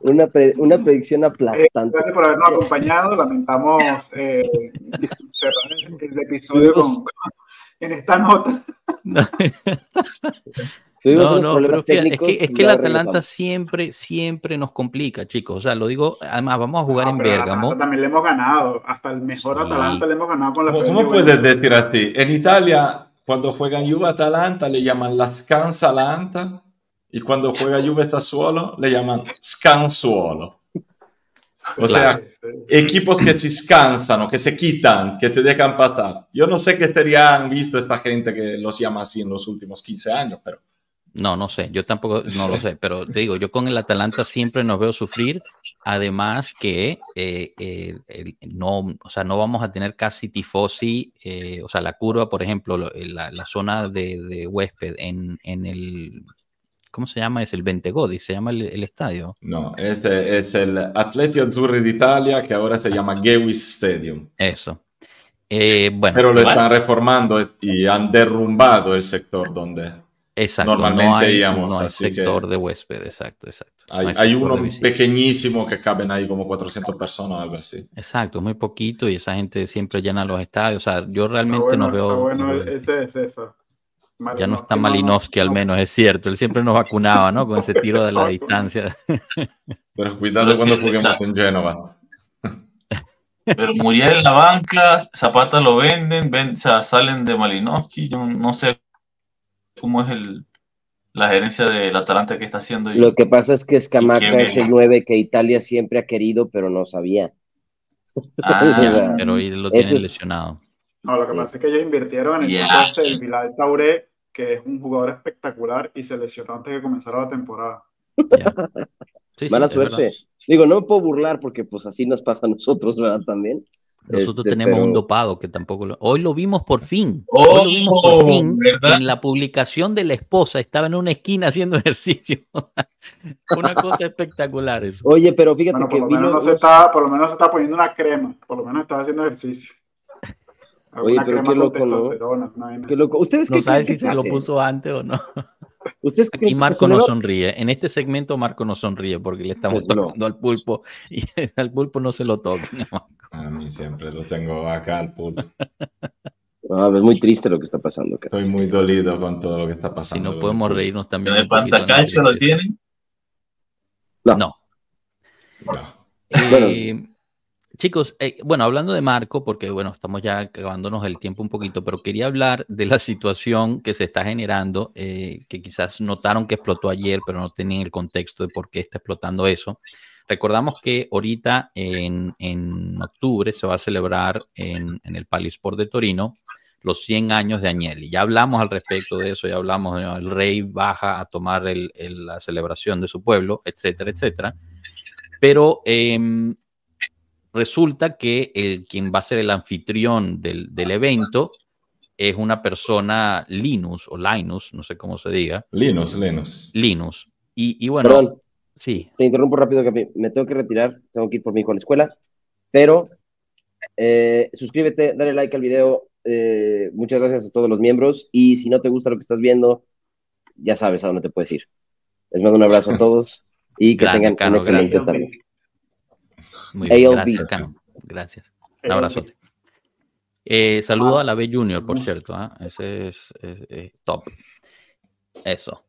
Speaker 3: Una, pre- una predicción aplastante.
Speaker 2: gracias por habernos acompañado. Lamentamos eh, cerrar el episodio con, en esta nota.
Speaker 1: No, no, pero fíjate, es que, es que el Atalanta siempre, siempre nos complica, chicos. O sea, lo digo, además vamos a jugar
Speaker 2: No,
Speaker 1: en Bérgamo.
Speaker 2: También le hemos ganado. Hasta el mejor
Speaker 1: Sí.
Speaker 2: Atalanta le hemos ganado con la
Speaker 4: ¿Cómo, cómo puedes decir así? En Italia, cuando juegan Juve Atalanta, le llaman la Scansalanta y cuando juega Juve Sassuolo, le llaman Scansuolo. O sea,
Speaker 2: Sí, sí.
Speaker 4: equipos que se scansan o que se quitan, que te dejan pasar. Yo no sé qué estarían visto esta gente que los llama así en los últimos 15 años, pero
Speaker 1: No, no sé, yo tampoco, no lo sé, pero te digo, yo con el Atalanta siempre nos veo sufrir, además que eh, eh, el- no, o sea, no vamos a tener casi tifosi, eh, o sea, la curva, por ejemplo, lo- eh, la, la zona de, de huésped en, en el, ¿cómo se llama? Es el Bentegodi, se llama el, el estadio.
Speaker 4: no, este es el Atleti Azzurri d'Italia que ahora se llama Gewis Stadium.
Speaker 1: Eso. Eh, bueno,
Speaker 4: Pero lo
Speaker 1: igual-
Speaker 4: están reformando y han derrumbado el sector donde
Speaker 1: exacto,
Speaker 4: normalmente
Speaker 1: no hay,
Speaker 4: íbamos,
Speaker 1: no hay
Speaker 4: así que-
Speaker 1: sector de huésped, exacto, exacto. No
Speaker 4: hay,
Speaker 1: hay
Speaker 4: hay
Speaker 1: sector
Speaker 4: uno
Speaker 1: de
Speaker 4: pequeñísimo que caben ahí como 400 personas o algo así.
Speaker 1: Exacto, muy poquito y esa gente siempre llena los estadios. O sea, yo realmente
Speaker 2: bueno,
Speaker 1: nos veo.
Speaker 2: bueno, ese es eso.
Speaker 1: Ya no está Malinowski, al menos, es cierto. Él siempre nos vacunaba, ¿no? Con ese tiro de la distancia.
Speaker 4: Pero cuidado
Speaker 5: Pero
Speaker 4: cuando
Speaker 5: sí,
Speaker 4: juguemos
Speaker 5: exacto.
Speaker 4: en Génova.
Speaker 5: Pero Muriel en la banca, Zapata lo venden, ven, o sea, salen de Malinowski. Yo no sé cómo es el, la gerencia del Atalanta que está haciendo. y-
Speaker 3: Lo que pasa es que
Speaker 5: ¿Y
Speaker 3: Escamaca es el 9 que Italia siempre ha querido, pero no sabía.
Speaker 5: Ah,
Speaker 3: Ya.
Speaker 1: Pero hoy lo tienen
Speaker 3: es-
Speaker 1: lesionado.
Speaker 2: No, lo que pasa es que ellos invirtieron en el equipo este del Bilal Tauré que es un jugador espectacular y se lesionó antes de que comenzara la temporada.
Speaker 3: Sí, Mala suerte. Digo, no me puedo burlar porque pues así nos pasa a nosotros, ¿verdad? También.
Speaker 1: Nosotros este, tenemos un dopado que tampoco lo... Hoy lo vimos por fin. Hoy lo vimos por oh, fin. En la publicación de la esposa estaba en una esquina haciendo ejercicio. una cosa espectacular eso.
Speaker 3: Oye, pero fíjate que
Speaker 2: por lo, menos no se está, por lo menos se está poniendo una crema. Por lo menos estaba haciendo ejercicio.
Speaker 3: Oye, pero qué loco, ¿no? Qué loco. ¿Ustedes
Speaker 1: no saben si se lo puso antes o no. ¿Ustedes Aquí Marco no sonríe. En este segmento Marco no sonríe porque le estamos pues tocando al pulpo y al pulpo no se lo toca.
Speaker 4: A mí siempre lo tengo acá al pulpo.
Speaker 3: Ah, es muy triste lo que está pasando.
Speaker 4: Estoy muy dolido con todo lo que está pasando.
Speaker 1: Si no podemos reírnos también.
Speaker 5: ¿En el pantacancha lo tienen?
Speaker 1: No. no. Eh, chicos, eh, bueno, hablando de Marco, porque bueno, estamos ya acabándonos el tiempo un poquito, pero quería hablar de la situación que se está generando, eh, que quizás notaron que explotó ayer, pero no tenían el contexto de por qué está explotando eso. Recordamos que ahorita en, octubre se va a celebrar en, el Palisport de Torino los 100 años de Agnelli. Ya hablamos al respecto de eso, ya hablamos, de, el rey baja a tomar la celebración de su pueblo, etcétera, etcétera. Pero em, resulta que el, quien va a ser el anfitrión del, evento es una persona Linus o Linus, no sé cómo se diga.
Speaker 4: Linus, Linus.
Speaker 1: Linus. Y, bueno,
Speaker 3: Sí. Te interrumpo rápido que me tengo que retirar, tengo que ir por mi hijo a la escuela, pero eh, suscríbete, dale like al video, eh, muchas gracias a todos los miembros y si no te gusta lo que estás viendo, ya sabes a dónde te puedes ir. Les mando un abrazo a todos y que tengan un excelente tarde.
Speaker 1: Muy bien, gracias, Cano. Gracias. Un abrazote. Eh, saludo a la B Junior, por cierto. ¿ah? Ese es top. Eso.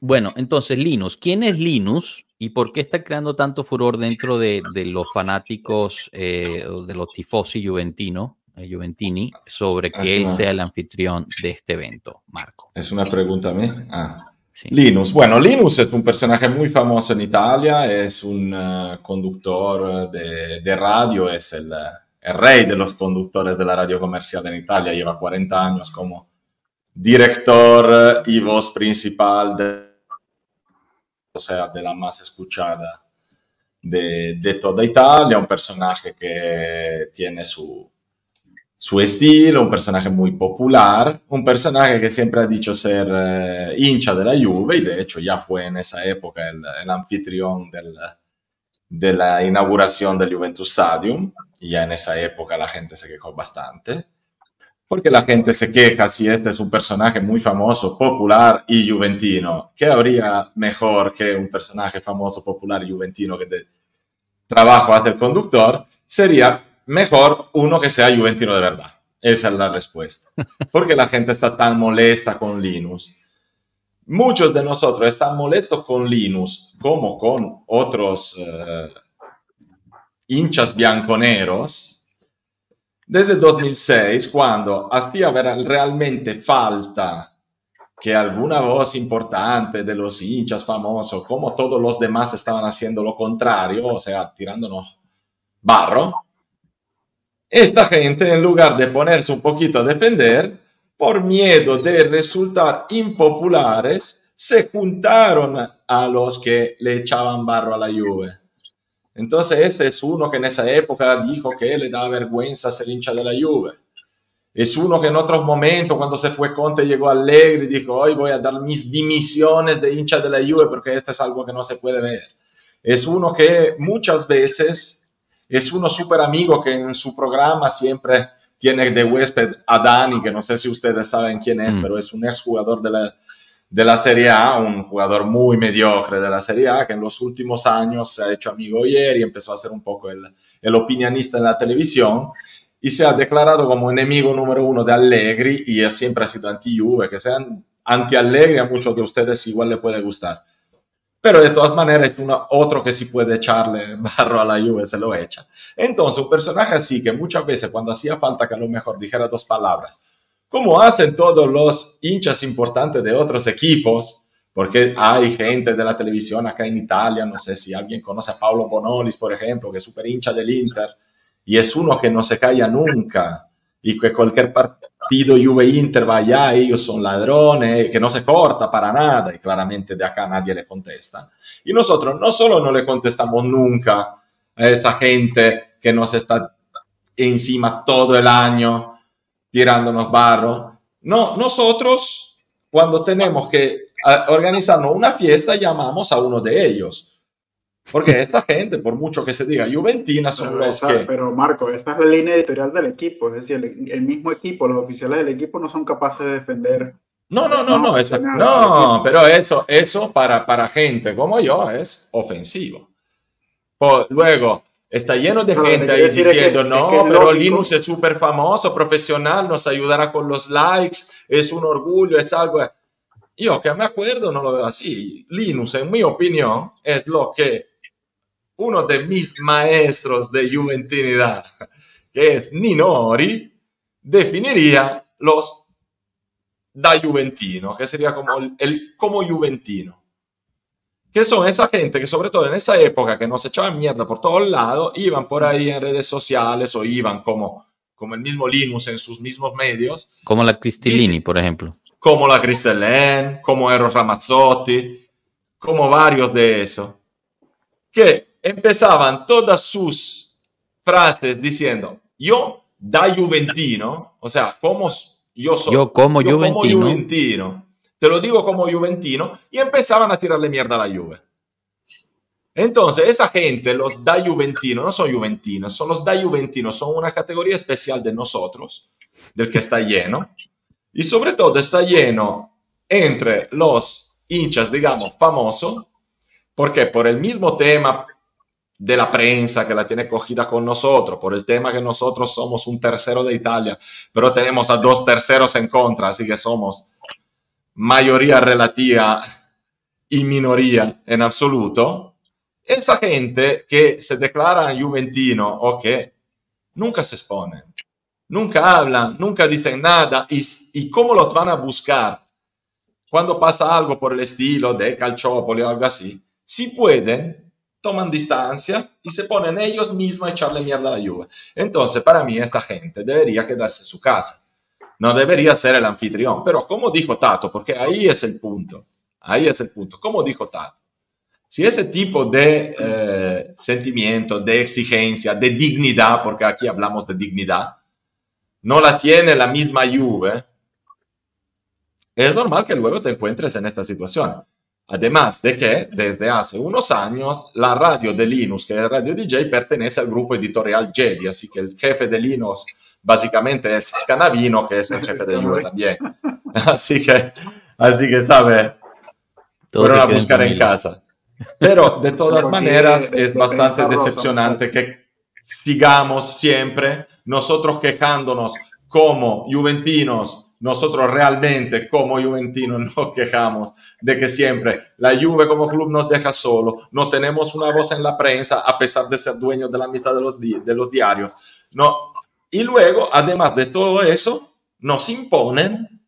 Speaker 1: Bueno, entonces Linus, ¿quién es Linus y por qué está creando tanto furor dentro de, los fanáticos eh, de los tifosi juventino, eh, juventini sobre que él sea el anfitrión de este evento, Marco?
Speaker 4: Es una pregunta a mí. Ah. Linus, bueno, Linus es un personaje muy famoso en Italia, es un uh, conductor de, radio, es el, rey de los conductores de la radio comercial en Italia, lleva 40 años como director y voz principal de, o sea, de la más escuchada de, de toda Italia, un personaje que tiene su, su estilo, un personaje muy popular, un personaje que siempre ha dicho ser eh, hincha de la Juve y de hecho ya fue en esa época el, anfitrión del, de la inauguración del Juventus Stadium y ya en esa época la gente se quejó bastante porque la gente se queja si este es un personaje muy famoso, popular y juventino. ¿Qué habría mejor que un personaje famoso, popular y juventino que de trabajo hace el conductor? Sería mejor uno que sea juventino de verdad. Esa es la respuesta. Porque la gente está tan molesta con Linus. Muchos de nosotros están molestos con Linus como con otros uh, hinchas bianconeros desde 2006, cuando hacía realmente falta que alguna voz importante de los hinchas famosos, como todos los demás estaban haciendo lo contrario, o sea, tirándonos barro, esta gente, en lugar de ponerse un poquito a defender, por miedo de resultar impopulares, se juntaron a los que le echaban barro a la Juve. Entonces, este es uno que en esa época dijo que le da vergüenza ser hincha de la Juve. Es uno que en otros momentos, cuando se fue Conte, llegó alegre y dijo, hoy voy a dar mis dimisiones de hincha de la Juve porque esto es algo que no se puede ver. Es uno que muchas veces es uno súper amigo que en su programa siempre tiene de huésped a Dani, que no sé si ustedes saben quién es, mm. pero es un exjugador de la, de la Serie A, un jugador muy mediocre de la Serie A, que en los últimos años se ha hecho amigo ayer y empezó a ser un poco el, el opinionista en la televisión y se ha declarado como enemigo número uno de Allegri y siempre ha sido anti-Juve, que sean anti-Allegri a muchos de ustedes igual le puede gustar. Pero de todas maneras uno, otro que si puede echarle barro a la Juve, se lo echa. Entonces, un personaje así que muchas veces cuando hacía falta que a lo mejor dijera dos palabras, como hacen todos los hinchas importantes de otros equipos, porque hay gente de la televisión acá en Italia, no sé si alguien conoce a Paolo Bonolis, por ejemplo, que es súper hincha del Inter, y es uno que no se calla nunca, y que cualquier partido Juve-Inter va allá, ellos son ladrones, que no se corta para nada, y claramente de acá nadie le contesta. Y nosotros no solo no le contestamos nunca a esa gente que nos está encima todo el año tirándonos barro, no, nosotros cuando tenemos que organizarnos una fiesta llamamos a uno de ellos porque esta gente, por mucho que se diga Juventina, son
Speaker 2: pero
Speaker 4: los
Speaker 2: esa,
Speaker 4: que...
Speaker 2: Pero Marco, esta es la línea editorial del equipo, es decir, el, el, mismo equipo, los oficiales del equipo no son capaces de defender.
Speaker 4: No, no, no, no, esa, no, pero eso, eso para, para gente como yo es ofensivo. Por, luego, está lleno de
Speaker 2: Claro,
Speaker 4: gente ahí
Speaker 2: decir es
Speaker 4: diciendo,
Speaker 2: que-
Speaker 4: no,
Speaker 2: es que
Speaker 4: pero
Speaker 2: lógico".
Speaker 4: Linux es súper famoso, profesional, nos ayudará con los likes, es un orgullo, es algo... Yo que me acuerdo no lo veo así. Linux, en mi opinión, es lo que uno de mis maestros de juventinidad, que es Nino Ori, definiría los da juventino, que sería como el, el como juventino. Que son esa gente que sobre todo en esa época que nos echaban mierda por todos lados, iban por ahí en redes sociales o iban como, como el mismo Linux en sus mismos medios,
Speaker 1: Como la Cristilini,
Speaker 4: Dice-
Speaker 1: por ejemplo.
Speaker 4: como la Cristelen, como Eros Ramazzotti, como varios de esos, que empezaban todas sus frases diciendo, yo da Juventino, o sea, como yo soy,
Speaker 1: Yo como
Speaker 4: yo como
Speaker 1: Juventino.
Speaker 4: Juventino, te lo digo como Juventino, y empezaban a tirarle mierda a la Juve. Entonces, esa gente, los da Juventino, no son Juventinos, son los da Juventinos, son una categoría especial de nosotros, del que está lleno, y sobre todo está lleno entre los hinchas, digamos, famosos, porque por el mismo tema de la prensa que la tiene cogida con nosotros, por el tema que nosotros somos un tercero de Italia, pero tenemos a dos terceros en contra, así que somos mayoría relativa y minoría en absoluto, esa gente que se declara juventino o que nunca se exponen, nunca hablan, nunca dicen nada y, y cómo los van a buscar cuando pasa algo por el estilo de Calciopoli o algo así, si pueden, toman distancia y se ponen ellos mismos a echarle mierda a la Juve. Entonces, para mí, esta gente debería quedarse en su casa. No debería ser el anfitrión. Pero, como dijo Tato, porque ahí es el punto, ahí es el punto, como dijo Tato, si ese tipo de eh, sentimiento, de exigencia, de dignidad, porque aquí hablamos de dignidad, no la tiene la misma Juve, es normal que luego te encuentres en esta situación. Además de que desde hace unos años la radio de Linux, que es Radio DJ, pertenece al grupo editorial Jedi, así que el jefe de Linux básicamente es Scanavino, que es el jefe de Juve también. Así que, así que sabe,
Speaker 1: Todo
Speaker 4: fueron a buscar en casa. Pero de todas
Speaker 2: Pero
Speaker 4: maneras es bastante decepcionante que sigamos siempre nosotros quejándonos como juventinos, nosotros realmente como juventinos nos quejamos de que siempre la Juve como club nos deja solo, no tenemos una voz en la prensa a pesar de ser dueños de la mitad de los, de los diarios. No. Y luego, además de todo eso, nos imponen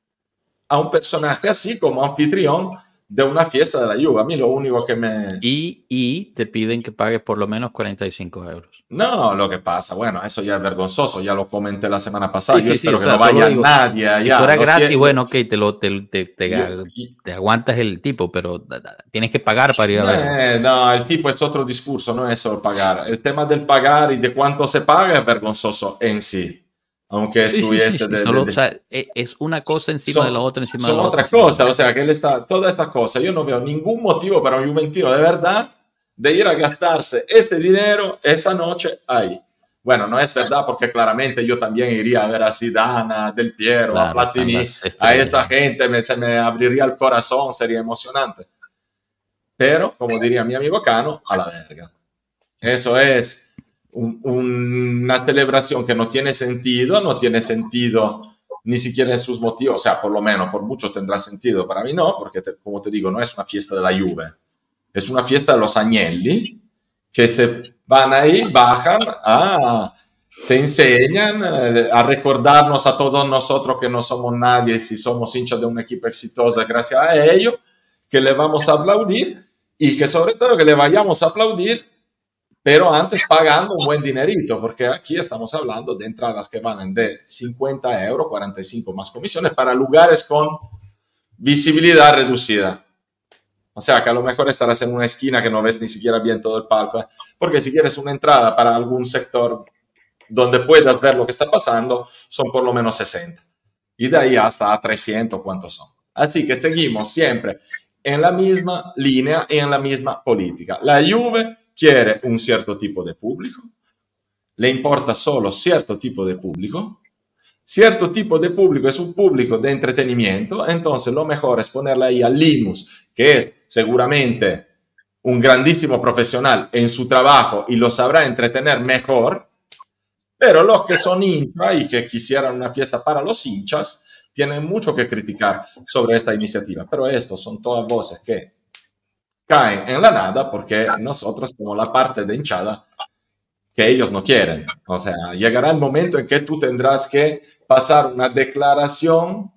Speaker 4: a un personaje así como anfitrión de una fiesta de la Juve. A mí lo único que me...
Speaker 1: Y, y te piden que pagues por lo menos 45 euros.
Speaker 4: No, lo que pasa, bueno, eso ya es vergonzoso, ya lo comenté la semana pasada,
Speaker 1: Sí,
Speaker 4: yo
Speaker 1: sí, sí,
Speaker 4: espero
Speaker 1: o
Speaker 4: que
Speaker 1: sea,
Speaker 4: no vaya
Speaker 1: digo,
Speaker 4: nadie allá.
Speaker 1: si fuera
Speaker 4: lo
Speaker 1: gratis,
Speaker 4: siento.
Speaker 1: bueno, ok, te, lo, te, te, te-
Speaker 4: Yo- y-
Speaker 1: te aguantas el tipo, pero tienes que pagar para ir a verlo.
Speaker 4: Eh, no, el tipo es otro discurso, no es solo pagar. El tema del pagar y de cuánto se paga es vergonzoso en sí. Aunque
Speaker 1: Sí, sí,
Speaker 4: estuviese
Speaker 1: sí, sí,
Speaker 4: de- de-
Speaker 1: solo,
Speaker 4: de-
Speaker 1: o sea, e- es una cosa encima
Speaker 4: Son-
Speaker 1: de la otra, encima
Speaker 4: son
Speaker 1: de la
Speaker 4: otra
Speaker 1: otra.
Speaker 4: cosa, o sea, que él está, toda esta cosa, yo no veo ningún motivo para un juventino de verdad de ir a gastarse ese dinero esa noche ahí. Bueno, no es verdad porque claramente yo también iría a ver a Zidane, a Del Piero, a
Speaker 1: Claro,
Speaker 4: Platini,
Speaker 1: están las
Speaker 4: a esa gente me, se me abriría el corazón, sería emocionante. Pero, como diría mi amigo Cano, a la verga. Eso es un- una celebración que no tiene sentido, no tiene sentido ni siquiera en sus motivos, o sea, por lo menos, por mucho tendrá sentido, para mí no, porque como te digo, no es una fiesta de la Juve, es una fiesta de los Agnelli, que se van ahí, bajan, a, se enseñan eh, a recordarnos a todos nosotros que no somos nadie si somos hinchas de un equipo exitoso gracias a ellos, que le vamos a aplaudir y que sobre todo que le vayamos a aplaudir pero antes pagando un buen dinerito, porque aquí estamos hablando de entradas que van de 50 euros, 45 más comisiones para lugares con visibilidad reducida. O sea, que a lo mejor estarás en una esquina que no ves ni siquiera bien todo el palco, ¿eh? porque si quieres una entrada para algún sector donde puedas ver lo que está pasando, son por lo menos 60. Y de ahí hasta 300, ¿cuántos son? Así que seguimos siempre en la misma línea y en la misma política. La Juve quiere un cierto tipo de público, le importa solo cierto tipo de público, cierto tipo de público es un público de entretenimiento, entonces lo mejor es ponerle ahí a Linus, que es seguramente un grandísimo profesional en su trabajo y lo sabrá entretener mejor, pero los que son hinchas y que quisieran una fiesta para los hinchas, tienen mucho que criticar sobre esta iniciativa, pero estos son todas voces que caen en la nada porque nosotros somos la parte de hinchada que ellos no quieren. O sea, llegará el momento en que tú tendrás que pasar una declaración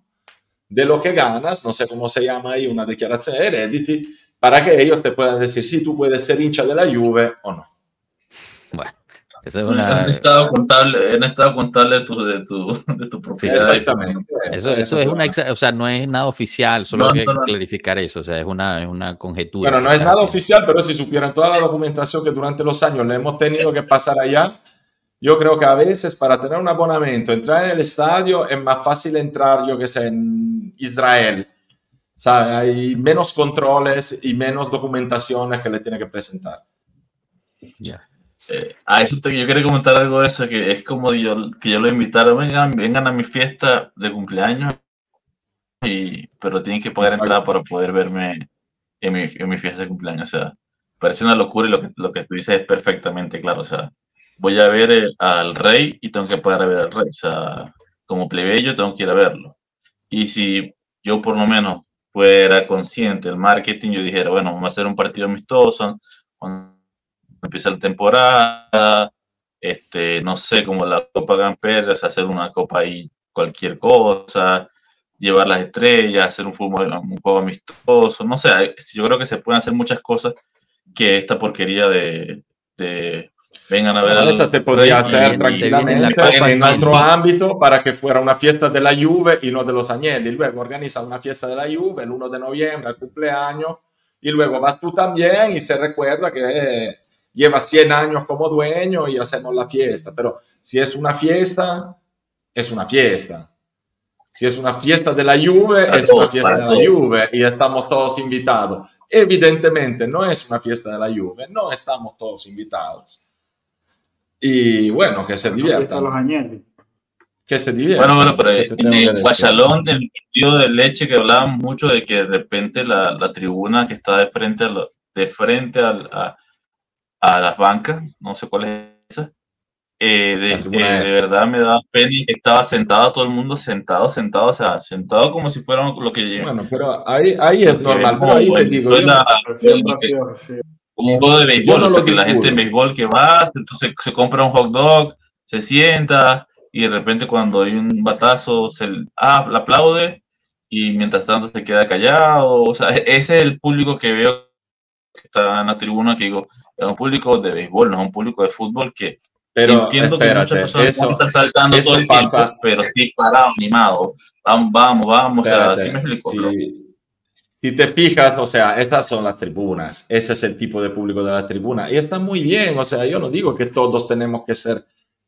Speaker 4: de lo que ganas, no sé cómo se llama ahí, una declaración de heredity, para que ellos te puedan decir si tú puedes ser hincha de la Juve o no.
Speaker 1: Eso es una...
Speaker 5: En estado contable, en estado contable de tu, de tu, de tu propiedad.
Speaker 4: Exactamente.
Speaker 1: Eso, eso es una, o sea, no es nada oficial, solo
Speaker 5: No,
Speaker 1: hay que
Speaker 5: no, no.
Speaker 1: clarificar eso, o sea, es una, es una conjetura.
Speaker 4: Bueno, no es nada
Speaker 1: haciendo.
Speaker 4: oficial, pero si supieran toda la documentación que durante los años le hemos tenido que pasar allá, yo creo que a veces para tener un abonamiento, entrar en el estadio es más fácil entrar, yo que sé, en Israel. O sea, hay menos controles y menos documentaciones que le tiene que presentar.
Speaker 1: Ya.
Speaker 5: Eh, a eso te- yo quería comentar algo de eso, que es como yo, que yo lo invitaron, vengan, vengan a mi fiesta de cumpleaños, y, pero tienen que pagar entrada para poder verme en mi, en mi fiesta de cumpleaños. O sea, parece una locura y lo que, lo que tú dices es perfectamente claro. O sea, voy a ver eh, al rey y tengo que pagar a ver al rey. O sea, como plebeyo tengo que ir a verlo. Y si yo por lo menos fuera consciente del marketing, yo dijera, bueno, vamos a hacer un partido amistoso, empieza la temporada, este, no sé, como la Copa Gamper, hacer una copa ahí, cualquier cosa, llevar las estrellas, hacer un fútbol, un juego amistoso, no sé, yo creo que se pueden hacer muchas cosas que esta porquería de, de vengan a ver
Speaker 4: Bueno, Esa te podría hacer
Speaker 1: se
Speaker 4: tranquilamente en
Speaker 1: Mundo.
Speaker 4: ámbito para que fuera una fiesta de la Juve y no de los Agnelli. Luego organiza una fiesta de la Juve el 1 de noviembre, al cumpleaños, y luego vas tú también y se recuerda que llevas 100 años como dueño y hacemos la fiesta. Pero si es una fiesta, es una fiesta. Si es una fiesta de la Juve, es una fiesta de la. Juve y estamos todos invitados. Evidentemente no es una fiesta de la Juve, no estamos todos invitados. Y bueno, que se diviertan. Que se diviertan.
Speaker 5: Bueno, bueno, pero
Speaker 4: ¿Qué te
Speaker 5: en el
Speaker 4: decir?
Speaker 5: Guachalón, del partido de leche que hablaban mucho de que de repente la, la tribuna que está de frente a, la- de frente al- a, a las bancas, no sé cuál es esa, eh, de,
Speaker 4: La
Speaker 5: eh, de verdad me da pena que estaba sentado todo el mundo sentado, sentado, o sea, sentado como si fuera lo que
Speaker 4: Bueno, pero ahí, ahí es
Speaker 5: que
Speaker 4: normal. Pero ahí te digo,
Speaker 5: como un juego de béisbol,
Speaker 4: no
Speaker 5: o sea,
Speaker 4: lo
Speaker 5: que la gente en
Speaker 4: discuto.
Speaker 5: béisbol que va, entonces se compra un hot dog, se sienta y de repente cuando hay un batazo se ah, le aplaude y mientras tanto se queda callado, o sea, e- ese es el público que veo que está en la tribuna, que digo, es un público de béisbol, no es un público de fútbol que
Speaker 4: pero
Speaker 5: entiendo que
Speaker 4: espérate,
Speaker 5: muchas personas
Speaker 4: eso,
Speaker 5: están saltando
Speaker 4: eso
Speaker 5: todo el
Speaker 4: pasa-
Speaker 5: tiempo, pero sí parado, animado, vamos, vamos, vamos, o sea,
Speaker 4: espérate,
Speaker 5: así me explico.
Speaker 4: si, si te fijas, o sea, estas son las tribunas, ese es el tipo de público de la tribuna y está muy bien, o sea, yo no digo que todos tenemos que ser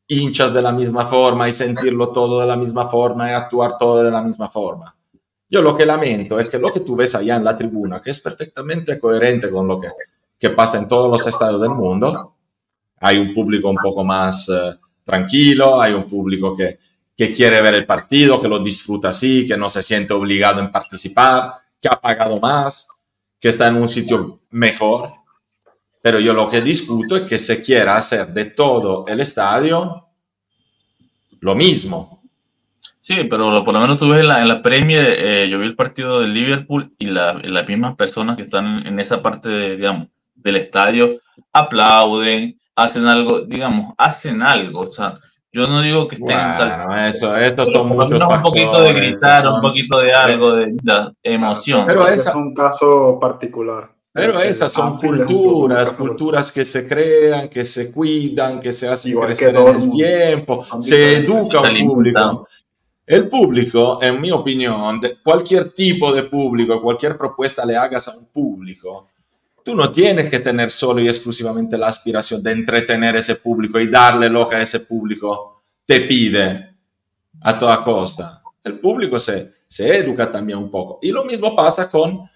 Speaker 4: hinchas de la misma forma y sentirlo todo de la misma forma y actuar todo de la misma forma. Yo lo que lamento es que lo que tú ves allá en la tribuna, que es perfectamente coherente con lo que, que pasa en todos los estados del mundo, hay un público un poco más eh, tranquilo, hay un público que, que quiere ver el partido, que lo disfruta así, que no se siente obligado en participar, que ha pagado más, que está en un sitio mejor. Pero yo lo que discuto es que se quiera hacer de todo el estadio lo mismo.
Speaker 5: Sí, pero lo- por lo menos tú ves en la, en la Premier, eh, yo vi el partido de Liverpool y, la- las mismas personas que están en, en esa parte de, digamos, del estadio aplauden, hacen algo, digamos, hacen algo. O sea, yo no digo que estén sal-
Speaker 4: Bueno, eso, estos
Speaker 5: pero
Speaker 4: son muchos
Speaker 5: un poquito de gritar,
Speaker 4: son-
Speaker 5: un poquito de algo, de, de emoción.
Speaker 4: Pero esa-
Speaker 2: es un caso particular.
Speaker 4: Pero esas son culturas, culturas que se crean, que se cuidan, que se hacen
Speaker 2: Igual
Speaker 4: crecer en el tiempo, se educa un público. El público, en mi opinión, de cualquier tipo de público, cualquier propuesta le hagas a un público, tú no tienes que tener solo y exclusivamente la aspiración de entretener ese público y darle lo que ese público te pide a toda costa. El público se, se educa también un poco. Y lo mismo pasa con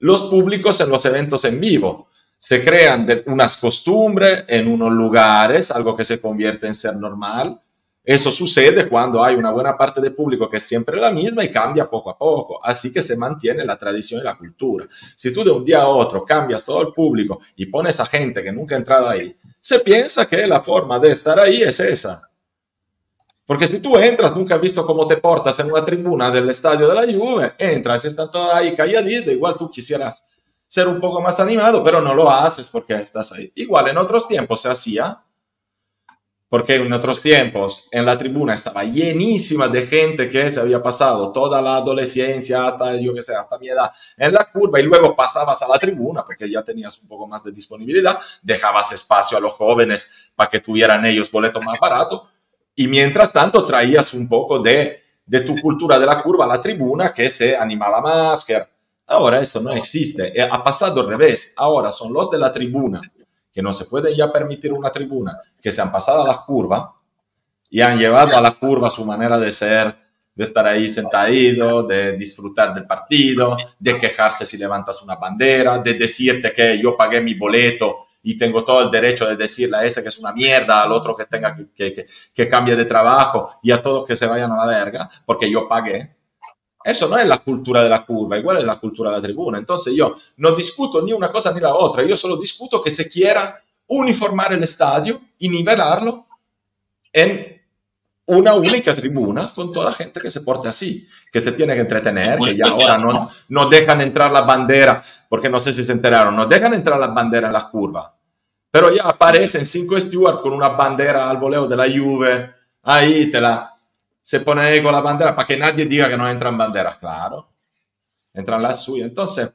Speaker 4: los públicos en los eventos en vivo. Se crean unas costumbres en unos lugares, algo que se convierte en ser normal. Eso sucede cuando hay una buena parte del público que es siempre la misma y cambia poco a poco. Así que se mantiene la tradición y la cultura. Si tú de un día a otro cambias todo el público y pones a gente que nunca ha entrado ahí, se piensa que la forma de estar ahí es esa. Porque si tú entras, nunca has visto cómo te portas en una tribuna del estadio de la Juve, entras, están todos ahí calladitos, igual tú quisieras ser un poco más animado, pero no lo haces porque estás ahí. Igual en otros tiempos se hacía, porque en otros tiempos en la tribuna estaba llenísima de gente que se había pasado toda la adolescencia hasta, yo que sé, hasta mi edad en la curva y luego pasabas a la tribuna porque ya tenías un poco más de disponibilidad, dejabas espacio a los jóvenes para que tuvieran ellos boletos más baratos y mientras tanto traías un poco de, de tu cultura de la curva a la tribuna que se animaba más, que ahora esto no existe, Eh, ha pasado al revés, ahora son los de la tribuna que no se pueden ya permitir una tribuna, que se han pasado a la curva y han llevado a la curva su manera de ser, de estar ahí sentado, de disfrutar del partido, de quejarse si levantas una bandera, de decirte que yo pagué mi boleto y tengo todo el derecho de decirle a ese que es una mierda, al otro que tenga que, que, que, que cambie de trabajo y a todos que se vayan a la verga, porque yo pagué. Eso no es la cultura de la curva, igual es la cultura de la tribuna. Entonces yo no discuto ni una cosa ni la otra, yo solo discuto que se quiera uniformar el estadio y nivelarlo en una única tribuna con toda gente que se porte así, que se tiene que entretener, que ya ahora no, no dejan entrar la bandera, porque no sé si se enteraron, no dejan entrar la bandera en la curva, pero ya aparecen cinco stewards con una bandera al voleo de la Juve, ahí te la, se pone ahí con la bandera para que nadie diga que no entran banderas, claro, entran las suyas, entonces...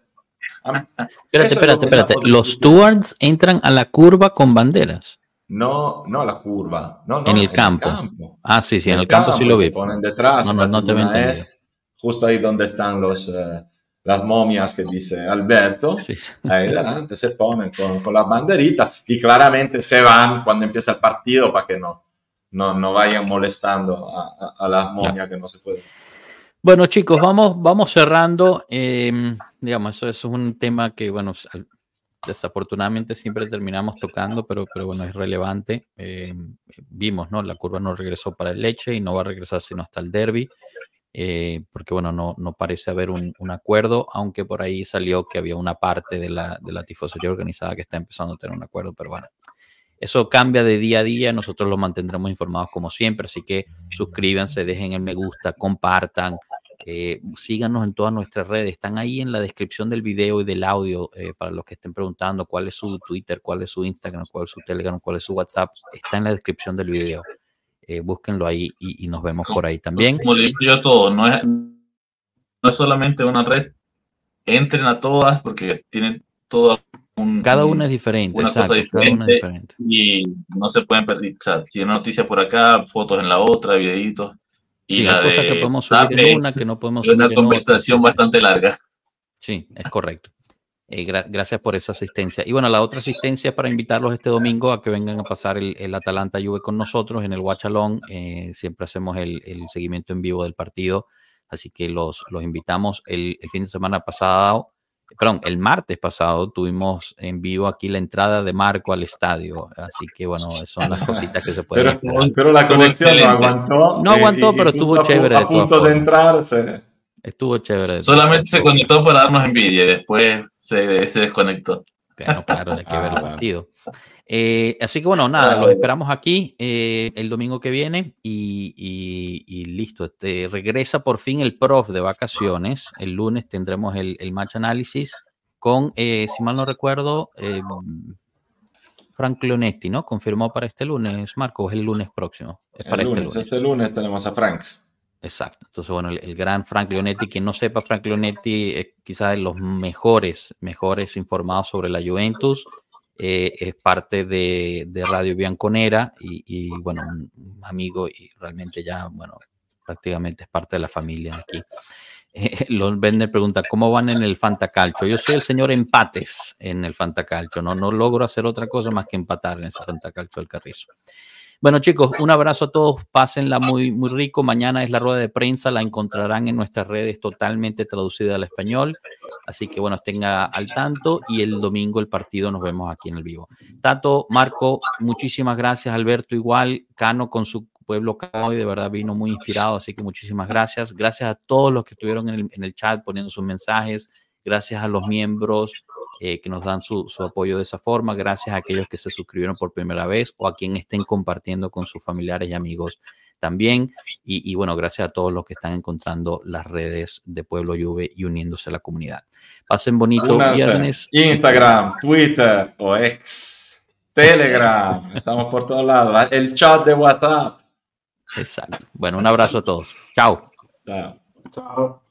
Speaker 1: Espérate, espérate, espérate, los stewards entran a la curva con banderas.
Speaker 4: No, no la curva. No, no,
Speaker 1: en el campo.
Speaker 4: campo.
Speaker 1: Ah, sí, sí, en, en el campo, campo, sí lo vi.
Speaker 4: Se ponen detrás.
Speaker 1: No, no, no te
Speaker 4: es justo ahí donde están los, eh, las momias que dice Alberto. Sí. Ahí delante se ponen con, con las banderitas y claramente se van cuando empieza el partido para que no, no, no vayan molestando a, a, a las momias que no se pueden.
Speaker 1: Bueno, chicos, vamos, vamos cerrando. Eh, digamos, eso, eso, es un tema que, bueno, desafortunadamente siempre terminamos tocando, pero, pero bueno, es relevante. Eh, vimos, ¿no? La curva no regresó para el leche y no va a regresar sino hasta el derby, eh, porque bueno, no, no parece haber un, un, acuerdo, aunque por ahí salió que había una parte de la, de la tifosería organizada que está empezando a tener un acuerdo, pero bueno. Eso cambia de día a día, nosotros los mantendremos informados como siempre, así que suscríbanse, dejen el me gusta, compartan, eh, síganos en todas nuestras redes, están ahí en la descripción del video y del audio eh, para los que estén preguntando cuál es su Twitter, cuál es su Instagram, cuál es su Telegram, cuál es su WhatsApp, está en la descripción del video. Eh, búsquenlo ahí y, nos vemos por ahí también.
Speaker 5: Como digo yo todo, no es, no es solamente una red, entren a todas porque tienen todas
Speaker 1: un, cada una es diferente,
Speaker 5: una
Speaker 1: exacto,
Speaker 5: cosa diferente,
Speaker 1: cada una es diferente.
Speaker 5: y no se pueden perder, o sea, si hay una noticia por acá, fotos en la otra, videitos.
Speaker 1: Y sí, la hay cosas que podemos subir en una, que no podemos subir
Speaker 5: una
Speaker 1: en
Speaker 5: conversación
Speaker 1: otra.
Speaker 5: bastante larga.
Speaker 1: Sí, es correcto. Eh, gra gracias por esa asistencia. Y bueno, la otra asistencia es para invitarlos este domingo a que vengan a pasar el, el Atalanta Juve con nosotros en el Watchalón. Eh, siempre hacemos el, el, seguimiento en vivo del partido, así que los, los invitamos. El, el fin de semana pasado perdón, el martes pasado tuvimos en vivo aquí la entrada de Marco al estadio, así que bueno, son las cositas que se pueden
Speaker 4: pero, pero la conexión no aguantó.
Speaker 1: No aguantó, y, pero estuvo chévere.
Speaker 4: A, a punto de, de entrar. Se...
Speaker 1: Estuvo chévere.
Speaker 5: Solamente se conectó para darnos envidia y después se, se desconectó.
Speaker 1: Bueno, claro, hay que ver el partido. Eh, así que bueno, nada, los esperamos aquí eh, el domingo que viene y, y, y, listo. Este, regresa por fin el prof de vacaciones. El lunes tendremos el, el match análisis con, eh, si mal no recuerdo, Frank Leonetti, ¿no? Confirmó para este lunes, Marco, es el lunes próximo. Es
Speaker 4: el
Speaker 1: para
Speaker 4: lunes,
Speaker 1: este lunes.
Speaker 4: Este lunes tenemos a Frank.
Speaker 1: Exacto. Entonces, bueno, el, gran Frank Leonetti, quien no sepa, Frank Leonetti es quizás de los mejores, mejores informados sobre la Juventus. Eh, es parte de, Radio Bianconera y, bueno, un amigo y realmente ya, bueno, prácticamente es parte de la familia aquí. Eh, Los Bender pregunta, ¿cómo van en el Fantacalcio? Yo soy el señor empates en el Fantacalcio, no, no logro hacer otra cosa más que empatar en ese Fantacalcio del Carrizo. Bueno, chicos, un abrazo a todos. Pásenla muy, muy rico. Mañana es la rueda de prensa. La encontrarán en nuestras redes totalmente traducida al español. Así que, bueno, estén al tanto. Y el domingo el partido nos vemos aquí en el vivo. Tato, Marco, muchísimas gracias. Alberto, igual. Cano con su pueblo hoy de verdad vino muy inspirado. Así que muchísimas gracias. Gracias a todos los que estuvieron en el, chat poniendo sus mensajes. Gracias a los miembros eh, que nos dan su, apoyo de esa forma, gracias a aquellos que se suscribieron por primera vez o a quien estén compartiendo con sus familiares y amigos también. Y, bueno, gracias a todos los que están encontrando las redes de Pueblo Juve y uniéndose a la comunidad. Pasen bonito viernes.
Speaker 4: Instagram, Twitter o ex, Telegram, estamos por todos lados. El chat de WhatsApp.
Speaker 1: Exacto. Bueno, un abrazo a todos. Chao.
Speaker 4: Chao. Chao.